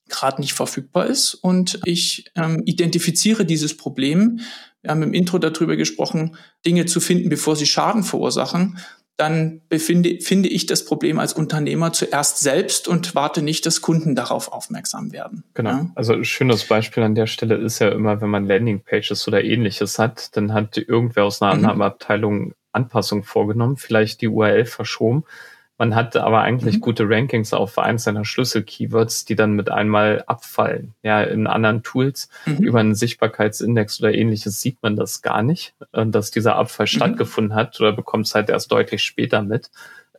gerade nicht verfügbar ist und ich ähm, identifiziere dieses Problem. Wir haben im Intro darüber gesprochen, Dinge zu finden, bevor sie Schaden verursachen dann befinde, finde ich das Problem als Unternehmer zuerst selbst und warte nicht, dass Kunden darauf aufmerksam werden. Genau. Ja? Also ein schönes Beispiel an der Stelle ist ja immer, wenn man Landingpages oder ähnliches hat, dann hat irgendwer aus einer mhm. anderen Abteilung Anpassungen vorgenommen, vielleicht die URL verschoben man hat aber eigentlich mhm. gute Rankings auf eins seiner Schlüssel-Keywords, die dann mit einmal abfallen. Ja, in anderen Tools mhm. über einen Sichtbarkeitsindex oder ähnliches sieht man das gar nicht, äh, dass dieser Abfall mhm. stattgefunden hat oder bekommt es halt erst deutlich später mit.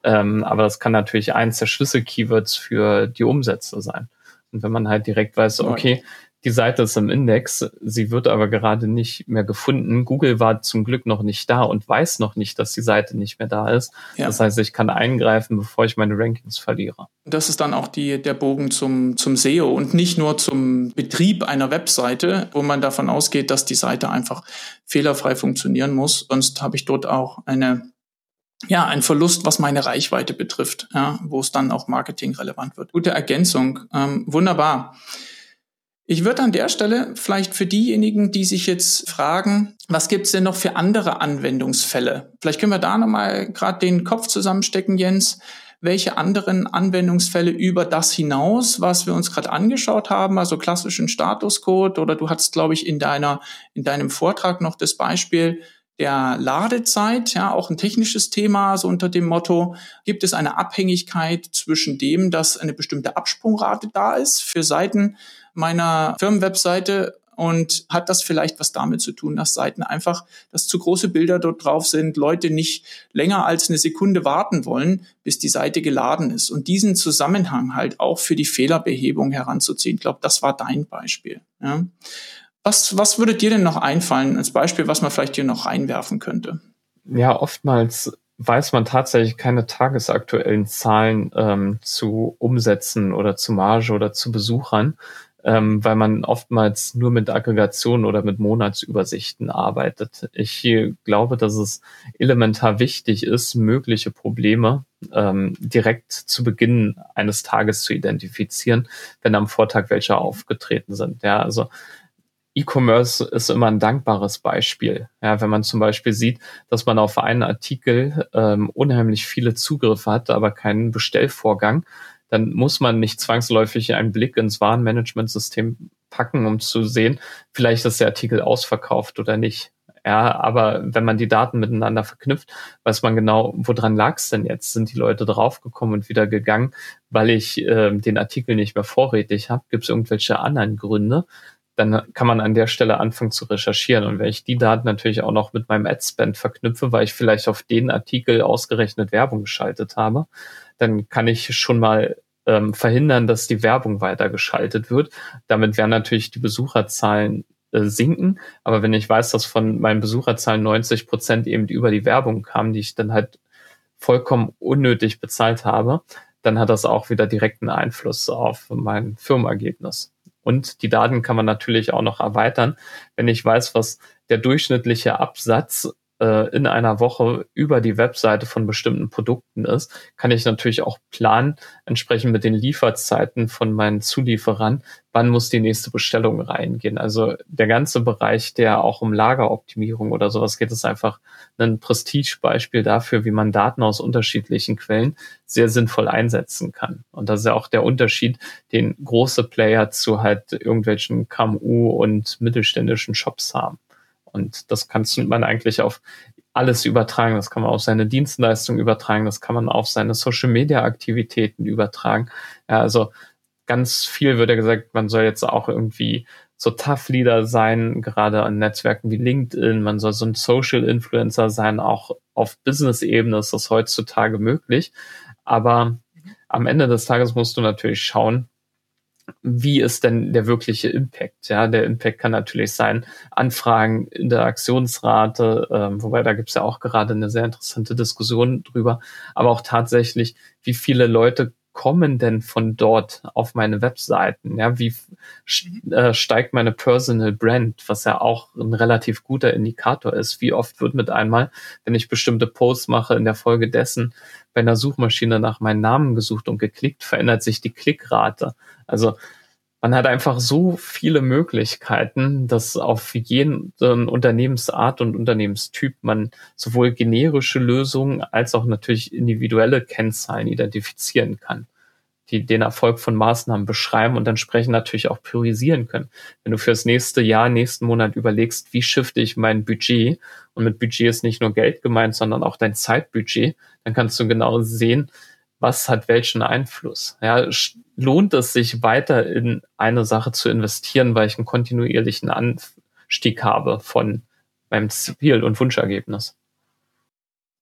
Ähm, aber das kann natürlich eins der Schlüssel-Keywords für die Umsätze sein. Und wenn man halt direkt weiß, okay, die Seite ist im Index, sie wird aber gerade nicht mehr gefunden. Google war zum Glück noch nicht da und weiß noch nicht, dass die Seite nicht mehr da ist. Ja. Das heißt, ich kann eingreifen, bevor ich meine Rankings verliere. Das ist dann auch die, der Bogen zum, zum SEO und nicht nur zum Betrieb einer Webseite, wo man davon ausgeht, dass die Seite einfach fehlerfrei funktionieren muss. Sonst habe ich dort auch eine ja, ein Verlust, was meine Reichweite betrifft, ja, wo es dann auch Marketing relevant wird. Gute Ergänzung, ähm, wunderbar. Ich würde an der Stelle vielleicht für diejenigen, die sich jetzt fragen, was gibt's denn noch für andere Anwendungsfälle? Vielleicht können wir da nochmal gerade den Kopf zusammenstecken, Jens. Welche anderen Anwendungsfälle über das hinaus, was wir uns gerade angeschaut haben, also klassischen Statuscode oder du hattest, glaube ich, in deiner, in deinem Vortrag noch das Beispiel der Ladezeit, ja, auch ein technisches Thema, so unter dem Motto, gibt es eine Abhängigkeit zwischen dem, dass eine bestimmte Absprungrate da ist für Seiten, meiner Firmenwebseite und hat das vielleicht was damit zu tun, dass Seiten einfach, dass zu große Bilder dort drauf sind, Leute nicht länger als eine Sekunde warten wollen, bis die Seite geladen ist und diesen Zusammenhang halt auch für die Fehlerbehebung heranzuziehen. Ich glaube, das war dein Beispiel. Ja. Was, was würde dir denn noch einfallen als Beispiel, was man vielleicht hier noch reinwerfen könnte? Ja, oftmals weiß man tatsächlich keine tagesaktuellen Zahlen ähm, zu Umsätzen oder zu Marge oder zu Besuchern, ähm, weil man oftmals nur mit Aggregationen oder mit Monatsübersichten arbeitet. Ich glaube, dass es elementar wichtig ist, mögliche Probleme ähm, direkt zu Beginn eines Tages zu identifizieren, wenn am Vortag welche aufgetreten sind. Ja, also E-Commerce ist immer ein dankbares Beispiel. Ja, wenn man zum Beispiel sieht, dass man auf einen Artikel ähm, unheimlich viele Zugriffe hat, aber keinen Bestellvorgang, dann muss man nicht zwangsläufig einen Blick ins Warenmanagementsystem packen, um zu sehen, vielleicht ist der Artikel ausverkauft oder nicht. Ja, aber wenn man die Daten miteinander verknüpft, weiß man genau, woran lag es denn jetzt? Sind die Leute draufgekommen und wieder gegangen, weil ich äh, den Artikel nicht mehr vorrätig habe? Gibt es irgendwelche anderen Gründe? Dann kann man an der Stelle anfangen zu recherchieren. Und wenn ich die Daten natürlich auch noch mit meinem Adspend verknüpfe, weil ich vielleicht auf den Artikel ausgerechnet Werbung geschaltet habe, dann kann ich schon mal ähm, verhindern, dass die Werbung weiter geschaltet wird. Damit werden natürlich die Besucherzahlen äh, sinken. Aber wenn ich weiß, dass von meinen Besucherzahlen 90 Prozent eben über die Werbung kamen, die ich dann halt vollkommen unnötig bezahlt habe, dann hat das auch wieder direkten Einfluss auf mein Firmenergebnis. Und die Daten kann man natürlich auch noch erweitern. Wenn ich weiß, was der durchschnittliche Absatz äh, in einer Woche über die Webseite von bestimmten Produkten ist, kann ich natürlich auch planen, entsprechend mit den Lieferzeiten von meinen Zulieferern, wann muss die nächste Bestellung reingehen. Also der ganze Bereich, der auch um Lageroptimierung oder sowas geht, ist einfach ein Prestigebeispiel dafür, wie man Daten aus unterschiedlichen Quellen sehr sinnvoll einsetzen kann. Und das ist ja auch der Unterschied, den große Player zu halt irgendwelchen KMU und mittelständischen Shops haben. Und das kann man eigentlich auf alles übertragen. Das kann man auf seine Dienstleistung übertragen. Das kann man auf seine Social Media Aktivitäten übertragen. Ja, also ganz viel wird ja gesagt, man soll jetzt auch irgendwie so Tough Leader sein, gerade an Netzwerken wie LinkedIn. Man soll so ein Social Influencer sein. Auch auf Business-Ebene ist das heutzutage möglich. Aber am Ende des Tages musst du natürlich schauen, wie ist denn der wirkliche Impact? Ja, der Impact kann natürlich sein, Anfragen, Interaktionsrate, ähm, wobei da gibt es ja auch gerade eine sehr interessante Diskussion drüber, aber auch tatsächlich, wie viele Leute kommen denn von dort auf meine Webseiten? Ja, wie äh, steigt meine Personal Brand, was ja auch ein relativ guter Indikator ist? Wie oft wird mit einmal, wenn ich bestimmte Posts mache, in der Folge dessen bei einer Suchmaschine nach meinem Namen gesucht und geklickt, verändert sich die Klickrate. Also man hat einfach so viele Möglichkeiten, dass auf jeden Unternehmensart und Unternehmenstyp man sowohl generische Lösungen als auch natürlich individuelle Kennzahlen identifizieren kann, die den Erfolg von Maßnahmen beschreiben und entsprechend natürlich auch priorisieren können. Wenn du fürs nächste Jahr, nächsten Monat überlegst, wie shifte ich mein Budget, und mit Budget ist nicht nur Geld gemeint, sondern auch dein Zeitbudget, dann kannst du genau sehen, was hat welchen Einfluss? Ja, lohnt es sich weiter in eine Sache zu investieren, weil ich einen kontinuierlichen Anstieg habe von meinem Ziel- und Wunschergebnis?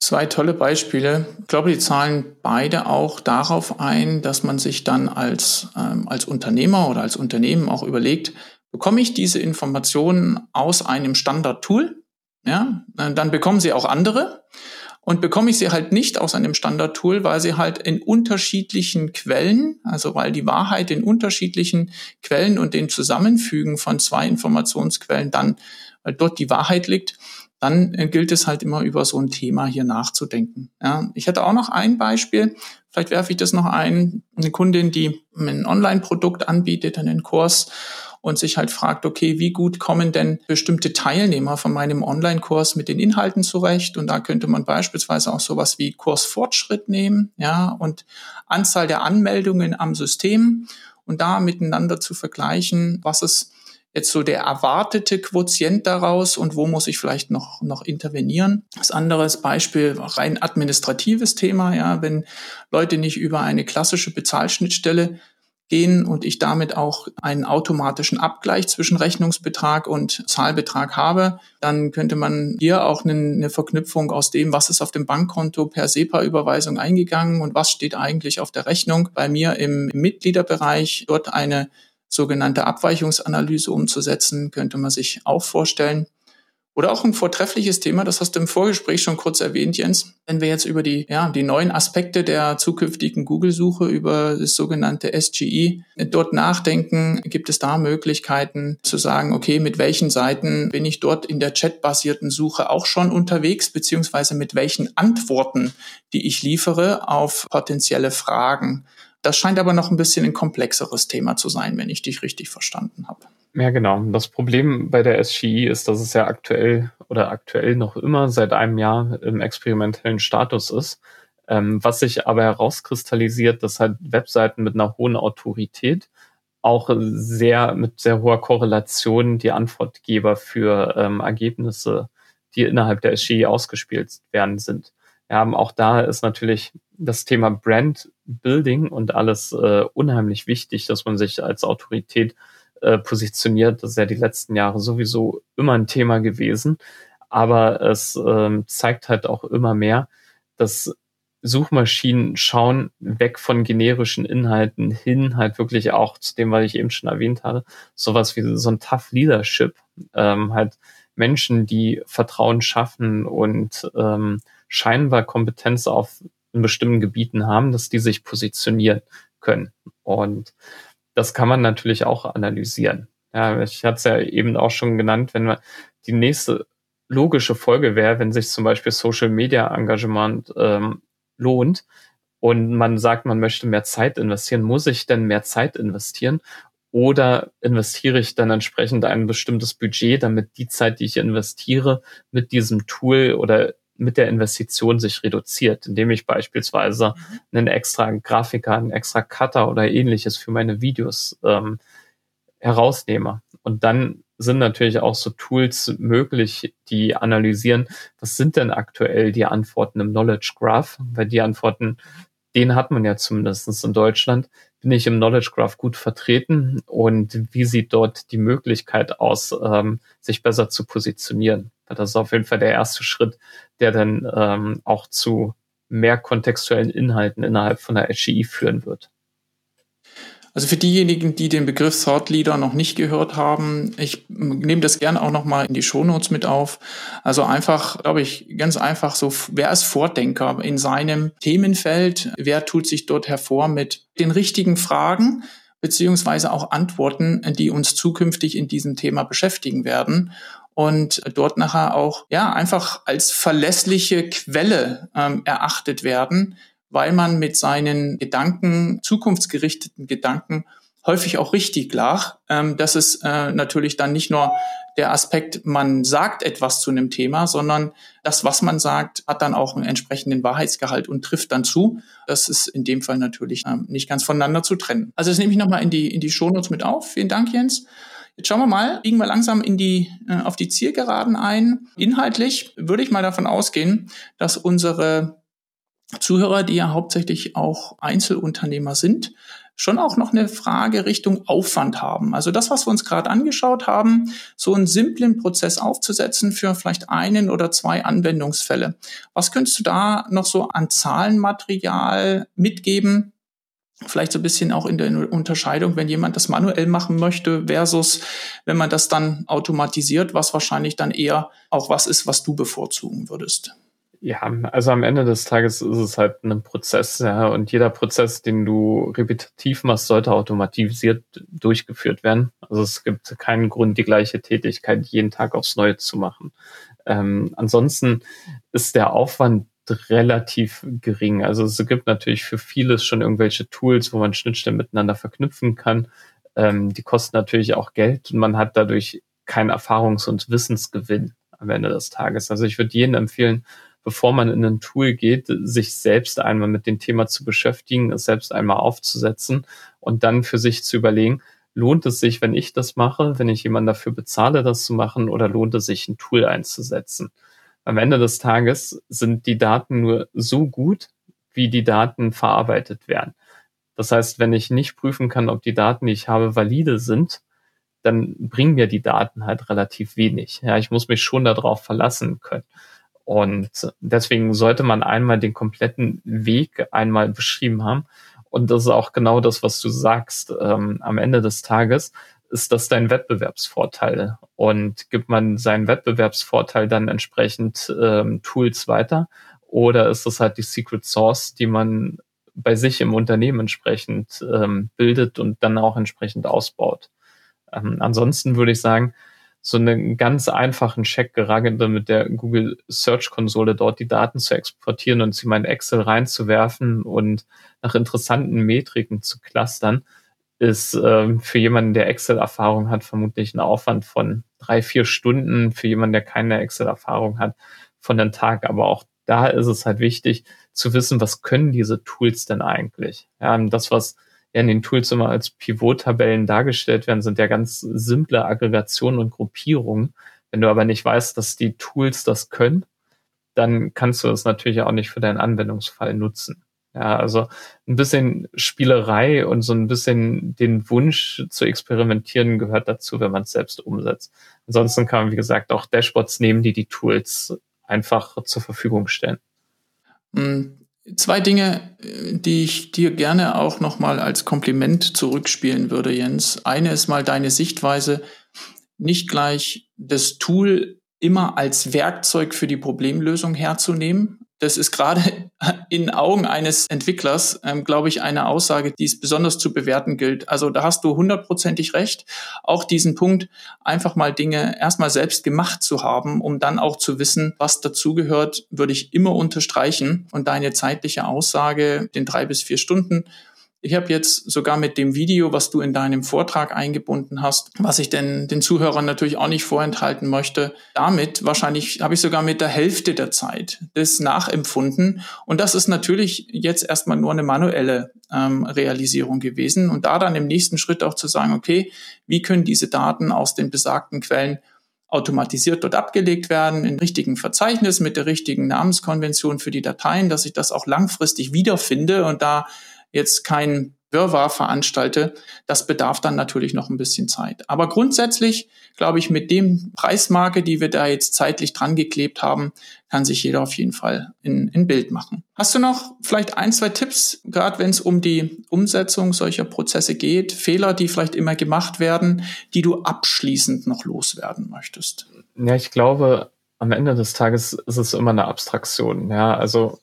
Zwei tolle Beispiele. Ich glaube, die zahlen beide auch darauf ein, dass man sich dann als, ähm, als Unternehmer oder als Unternehmen auch überlegt, bekomme ich diese Informationen aus einem Standard-Tool? Ja, dann bekommen sie auch andere. Und bekomme ich sie halt nicht aus einem Standard-Tool, weil sie halt in unterschiedlichen Quellen, also weil die Wahrheit in unterschiedlichen Quellen und den Zusammenfügen von zwei Informationsquellen dann, weil dort die Wahrheit liegt, dann äh, gilt es halt immer über so ein Thema hier nachzudenken. Ja, ich hätte auch noch ein Beispiel, vielleicht werfe ich das noch ein, eine Kundin, die ein Online-Produkt anbietet, einen Kurs und sich halt fragt, okay, wie gut kommen denn bestimmte Teilnehmer von meinem Online-Kurs mit den Inhalten zurecht? Und da könnte man beispielsweise auch sowas wie Kursfortschritt nehmen, ja, und Anzahl der Anmeldungen am System und da miteinander zu vergleichen, was ist jetzt so der erwartete Quotient daraus und wo muss ich vielleicht noch, noch intervenieren. Das andere Beispiel, rein administratives Thema, ja, wenn Leute nicht über eine klassische Bezahlschnittstelle gehen und ich damit auch einen automatischen Abgleich zwischen Rechnungsbetrag und Zahlbetrag habe, dann könnte man hier auch eine, eine Verknüpfung aus dem, was ist auf dem Bankkonto per SEPA-Überweisung eingegangen und was steht eigentlich auf der Rechnung bei mir im Mitgliederbereich, dort eine sogenannte Abweichungsanalyse umzusetzen, könnte man sich auch vorstellen. Oder auch ein vortreffliches Thema, das hast du im Vorgespräch schon kurz erwähnt, Jens. Wenn wir jetzt über die, ja, die neuen Aspekte der zukünftigen Google-Suche, über das sogenannte SGE dort nachdenken, gibt es da Möglichkeiten zu sagen, okay, mit welchen Seiten bin ich dort in der chatbasierten Suche auch schon unterwegs, beziehungsweise mit welchen Antworten, die ich liefere auf potenzielle Fragen. Das scheint aber noch ein bisschen ein komplexeres Thema zu sein, wenn ich dich richtig verstanden habe. Ja, genau. Das Problem bei der SGI ist, dass es ja aktuell oder aktuell noch immer seit einem Jahr im experimentellen Status ist. Ähm, was sich aber herauskristallisiert, dass halt Webseiten mit einer hohen Autorität auch sehr mit sehr hoher Korrelation die Antwortgeber für ähm, Ergebnisse, die innerhalb der SGI ausgespielt werden, sind. Wir haben auch da ist natürlich das Thema Brand Building und alles äh, unheimlich wichtig, dass man sich als Autorität äh, positioniert. Das ist ja die letzten Jahre sowieso immer ein Thema gewesen. Aber es ähm, zeigt halt auch immer mehr, dass Suchmaschinen schauen weg von generischen Inhalten hin, halt wirklich auch zu dem, was ich eben schon erwähnt habe, sowas wie so ein Tough Leadership, ähm, halt Menschen, die Vertrauen schaffen und ähm, scheinbar Kompetenz auf in bestimmten Gebieten haben, dass die sich positionieren können. Und das kann man natürlich auch analysieren. Ja, ich hatte es ja eben auch schon genannt, wenn man die nächste logische Folge wäre, wenn sich zum Beispiel Social Media Engagement ähm, lohnt und man sagt, man möchte mehr Zeit investieren, muss ich denn mehr Zeit investieren? Oder investiere ich dann entsprechend ein bestimmtes Budget, damit die Zeit, die ich investiere, mit diesem Tool oder mit der Investition sich reduziert, indem ich beispielsweise mhm. einen extra Grafiker, einen extra Cutter oder ähnliches für meine Videos ähm, herausnehme. Und dann sind natürlich auch so Tools möglich, die analysieren, was sind denn aktuell die Antworten im Knowledge Graph, weil die Antworten, den hat man ja zumindest in Deutschland, bin ich im Knowledge Graph gut vertreten und wie sieht dort die Möglichkeit aus, ähm, sich besser zu positionieren. Das ist auf jeden Fall der erste Schritt, der dann ähm, auch zu mehr kontextuellen Inhalten innerhalb von der HGI führen wird. Also für diejenigen, die den Begriff Thought Leader noch nicht gehört haben, ich nehme das gerne auch nochmal in die Shownotes mit auf. Also einfach, glaube ich, ganz einfach so, wer ist Vordenker in seinem Themenfeld? Wer tut sich dort hervor mit den richtigen Fragen? beziehungsweise auch Antworten, die uns zukünftig in diesem Thema beschäftigen werden und dort nachher auch ja einfach als verlässliche Quelle ähm, erachtet werden, weil man mit seinen Gedanken, zukunftsgerichteten Gedanken, häufig auch richtig lag. Ähm, das ist äh, natürlich dann nicht nur der Aspekt, man sagt etwas zu einem Thema, sondern das, was man sagt, hat dann auch einen entsprechenden Wahrheitsgehalt und trifft dann zu. Das ist in dem Fall natürlich ähm, nicht ganz voneinander zu trennen. Also das nehme ich nochmal in die, in die Shownotes mit auf. Vielen Dank, Jens. Jetzt schauen wir mal, biegen wir langsam in die, äh, auf die Zielgeraden ein. Inhaltlich würde ich mal davon ausgehen, dass unsere Zuhörer, die ja hauptsächlich auch Einzelunternehmer sind, schon auch noch eine Frage Richtung Aufwand haben. Also das, was wir uns gerade angeschaut haben, so einen simplen Prozess aufzusetzen für vielleicht einen oder zwei Anwendungsfälle. Was könntest du da noch so an Zahlenmaterial mitgeben, Vielleicht so ein bisschen auch in der Unterscheidung, wenn jemand das manuell machen möchte versus wenn man das dann automatisiert, was wahrscheinlich dann eher auch was ist, was du bevorzugen würdest. Ja, also am Ende des Tages ist es halt ein Prozess, ja, und jeder Prozess, den du repetitiv machst, sollte automatisiert durchgeführt werden. Also es gibt keinen Grund, die gleiche Tätigkeit jeden Tag aufs Neue zu machen. Ähm, ansonsten ist der Aufwand relativ gering. Also es gibt natürlich für vieles schon irgendwelche Tools, wo man Schnittstellen miteinander verknüpfen kann. Ähm, die kosten natürlich auch Geld und man hat dadurch keinen Erfahrungs- und Wissensgewinn am Ende des Tages. Also ich würde jedem empfehlen, bevor man in ein Tool geht, sich selbst einmal mit dem Thema zu beschäftigen, es selbst einmal aufzusetzen und dann für sich zu überlegen, lohnt es sich, wenn ich das mache, wenn ich jemanden dafür bezahle, das zu machen, oder lohnt es sich, ein Tool einzusetzen? am Ende des Tages sind die Daten nur so gut, wie die Daten verarbeitet werden. Das heißt, wenn ich nicht prüfen kann, ob die Daten, die ich habe, valide sind, dann bringen mir die Daten halt relativ wenig. Ja, ich muss mich schon darauf verlassen können. Und deswegen sollte man einmal den kompletten Weg einmal beschrieben haben. Und das ist auch genau das, was du sagst. Ähm, am Ende des Tages ist das dein Wettbewerbsvorteil. Und gibt man seinen Wettbewerbsvorteil dann entsprechend ähm, Tools weiter? Oder ist das halt die Secret Source, die man bei sich im Unternehmen entsprechend ähm, bildet und dann auch entsprechend ausbaut? Ähm, ansonsten würde ich sagen, so einen ganz einfachen Check, gerade mit der Google Search Konsole dort die Daten zu exportieren und sie mal in Excel reinzuwerfen und nach interessanten Metriken zu clustern, ist ähm, für jemanden, der Excel-Erfahrung hat, vermutlich ein Aufwand von drei, vier Stunden. Für jemanden, der keine Excel-Erfahrung hat, von einem Tag. Aber auch da ist es halt wichtig zu wissen, was können diese Tools denn eigentlich? Ja, das, was in den Tools immer als Pivot-Tabellen dargestellt werden, sind ja ganz simple Aggregationen und Gruppierungen. Wenn du aber nicht weißt, dass die Tools das können, dann kannst du das natürlich auch nicht für deinen Anwendungsfall nutzen. Ja, also ein bisschen Spielerei und so ein bisschen den Wunsch zu experimentieren gehört dazu, wenn man es selbst umsetzt. Ansonsten kann man, wie gesagt, auch Dashboards nehmen, die die Tools einfach zur Verfügung stellen. Zwei Dinge, die ich dir gerne auch nochmal als Kompliment zurückspielen würde, Jens. Eine ist mal deine Sichtweise, nicht gleich das Tool immer als Werkzeug für die Problemlösung herzunehmen, das ist gerade in Augen eines Entwicklers, ähm, glaube ich, eine Aussage, die es besonders zu bewerten gilt. Also da hast du hundertprozentig recht. Auch diesen Punkt, einfach mal Dinge erstmal selbst gemacht zu haben, um dann auch zu wissen, was dazugehört, würde ich immer unterstreichen. Und deine zeitliche Aussage, den drei bis vier Stunden, ich habe jetzt sogar mit dem Video, was du in deinem Vortrag eingebunden hast, was ich denn den Zuhörern natürlich auch nicht vorenthalten möchte, damit wahrscheinlich habe ich sogar mit der Hälfte der Zeit das nachempfunden. Und das ist natürlich jetzt erstmal nur eine manuelle ähm, Realisierung gewesen. Und da dann im nächsten Schritt auch zu sagen, okay, wie können diese Daten aus den besagten Quellen automatisiert dort abgelegt werden, in richtigen Verzeichnis mit der richtigen Namenskonvention für die Dateien, dass ich das auch langfristig wiederfinde und da jetzt kein Wirrwarr veranstalte, das bedarf dann natürlich noch ein bisschen Zeit. Aber grundsätzlich, glaube ich, mit dem Preismarke, die wir da jetzt zeitlich dran geklebt haben, kann sich jeder auf jeden Fall in, in Bild machen. Hast du noch vielleicht ein, zwei Tipps, gerade wenn es um die Umsetzung solcher Prozesse geht, Fehler, die vielleicht immer gemacht werden, die du abschließend noch loswerden möchtest? Ja, ich glaube, am Ende des Tages ist es immer eine Abstraktion. Ja, also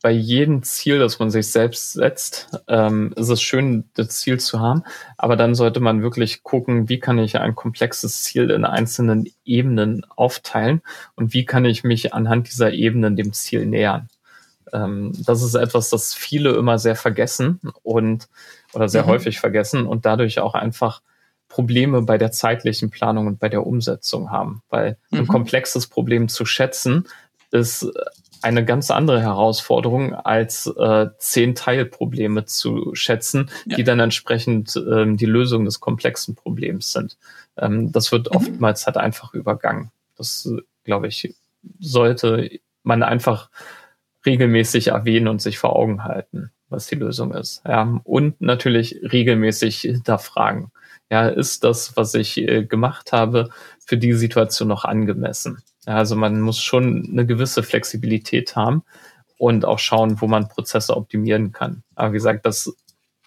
bei jedem Ziel, das man sich selbst setzt, ähm, ist es schön, das Ziel zu haben. Aber dann sollte man wirklich gucken, wie kann ich ein komplexes Ziel in einzelnen Ebenen aufteilen und wie kann ich mich anhand dieser Ebenen dem Ziel nähern. Ähm, das ist etwas, das viele immer sehr vergessen und oder sehr mhm. häufig vergessen und dadurch auch einfach Probleme bei der zeitlichen Planung und bei der Umsetzung haben. Weil mhm. ein komplexes Problem zu schätzen, ist eine ganz andere Herausforderung, als äh, zehn Teilprobleme zu schätzen, ja. die dann entsprechend ähm, die Lösung des komplexen Problems sind. Ähm, das wird mhm. oftmals halt einfach übergangen. Das, glaube ich, sollte man einfach regelmäßig erwähnen und sich vor Augen halten, was die Lösung ist. Ja, und natürlich regelmäßig hinterfragen. Ja, ist das, was ich äh, gemacht habe, für die Situation noch angemessen? Also man muss schon eine gewisse Flexibilität haben und auch schauen, wo man Prozesse optimieren kann. Aber wie gesagt, das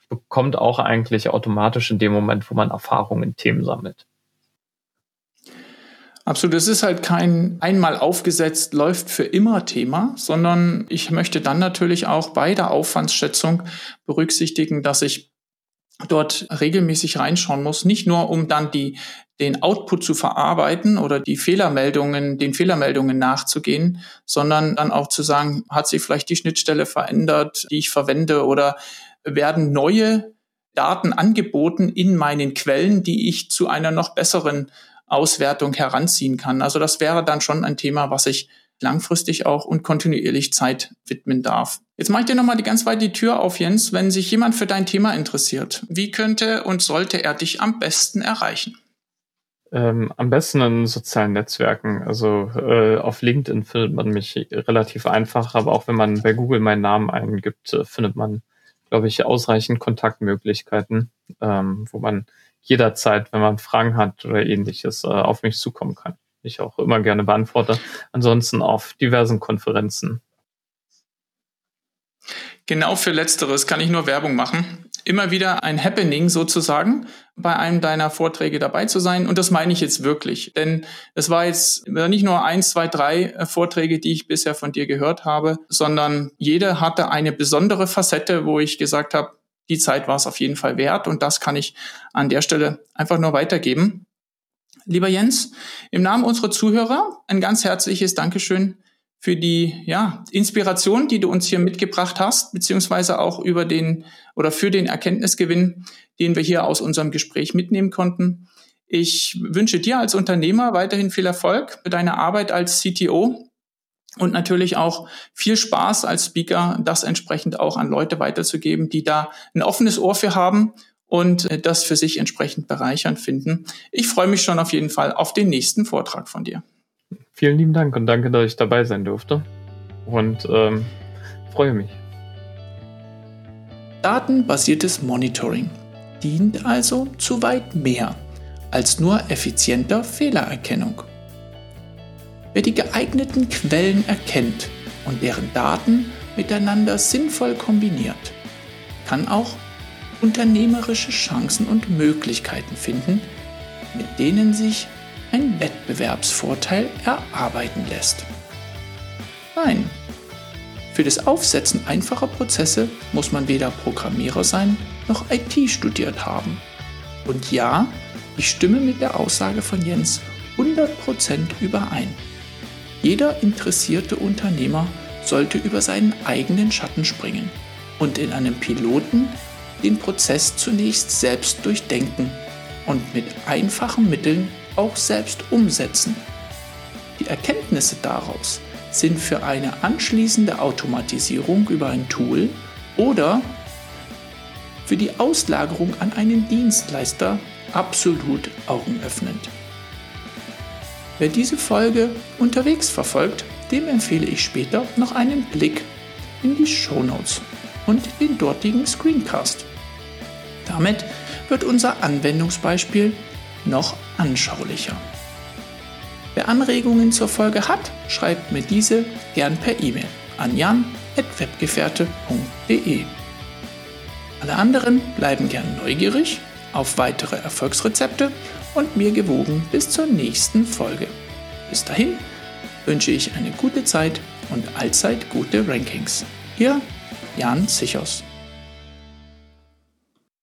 bekommt auch eigentlich automatisch in dem Moment, wo man Erfahrungen in Themen sammelt. Absolut. Es ist halt kein einmal aufgesetzt läuft für immer Thema, sondern ich möchte dann natürlich auch bei der Aufwandsschätzung berücksichtigen, dass ich dort regelmäßig reinschauen muss, nicht nur um dann die den Output zu verarbeiten oder die Fehlermeldungen, den Fehlermeldungen nachzugehen, sondern dann auch zu sagen, hat sich vielleicht die Schnittstelle verändert, die ich verwende oder werden neue Daten angeboten in meinen Quellen, die ich zu einer noch besseren Auswertung heranziehen kann. Also das wäre dann schon ein Thema, was ich langfristig auch und kontinuierlich Zeit widmen darf. Jetzt mache ich dir nochmal die ganz weit die Tür auf, Jens. Wenn sich jemand für dein Thema interessiert, wie könnte und sollte er dich am besten erreichen? Ähm, am besten in sozialen Netzwerken. Also äh, auf LinkedIn findet man mich relativ einfach, aber auch wenn man bei Google meinen Namen eingibt, äh, findet man glaube ich, ausreichend Kontaktmöglichkeiten, ähm, wo man jederzeit, wenn man Fragen hat oder ähnliches, äh, auf mich zukommen kann. Ich auch immer gerne beantworte. Ansonsten auf diversen Konferenzen. Genau für Letzteres kann ich nur Werbung machen immer wieder ein Happening sozusagen, bei einem deiner Vorträge dabei zu sein. Und das meine ich jetzt wirklich. Denn es war jetzt nicht nur eins, zwei, drei äh, Vorträge, die ich bisher von dir gehört habe, sondern jeder hatte eine besondere Facette, wo ich gesagt habe, die Zeit war es auf jeden Fall wert. Und das kann ich an der Stelle einfach nur weitergeben. Lieber Jens, im Namen unserer Zuhörer ein ganz herzliches Dankeschön für die ja, Inspiration, die du uns hier mitgebracht hast, beziehungsweise auch über den oder für den Erkenntnisgewinn, den wir hier aus unserem Gespräch mitnehmen konnten. Ich wünsche dir als Unternehmer weiterhin viel Erfolg für deine Arbeit als CTO und natürlich auch viel Spaß als Speaker, das entsprechend auch an Leute weiterzugeben, die da ein offenes Ohr für haben und äh, das für sich entsprechend bereichernd finden. Ich freue mich schon auf jeden Fall auf den nächsten Vortrag von dir. Vielen lieben Dank und danke, dass ich dabei sein durfte. Und ähm, freue mich. Datenbasiertes Monitoring dient also zu weit mehr als nur effizienter Fehlererkennung. Wer die geeigneten Quellen erkennt und deren Daten miteinander sinnvoll kombiniert, kann auch unternehmerische Chancen und Möglichkeiten finden, mit denen sich ein Wettbewerbsvorteil erarbeiten lässt. Nein, für das Aufsetzen einfacher Prozesse muss man weder Programmierer sein noch IT studiert haben. Und ja, ich stimme mit der Aussage von Jens 100% überein. Jeder interessierte Unternehmer sollte über seinen eigenen Schatten springen und in einem Piloten den Prozess zunächst selbst durchdenken und mit einfachen Mitteln auch selbst umsetzen. Die Erkenntnisse daraus sind für eine anschließende Automatisierung über ein Tool oder für die Auslagerung an einen Dienstleister absolut augenöffnend. Wer diese Folge unterwegs verfolgt, dem empfehle ich später noch einen Blick in die Shownotes und den dortigen Screencast. Damit wird unser Anwendungsbeispiel noch anschaulicher. Wer Anregungen zur Folge hat, schreibt mir diese gern per E-Mail an jan.webgefährte.de. Alle anderen bleiben gern neugierig auf weitere Erfolgsrezepte und mir gewogen bis zur nächsten Folge. Bis dahin wünsche ich eine gute Zeit und allzeit gute Rankings. Ihr Jan Sichos.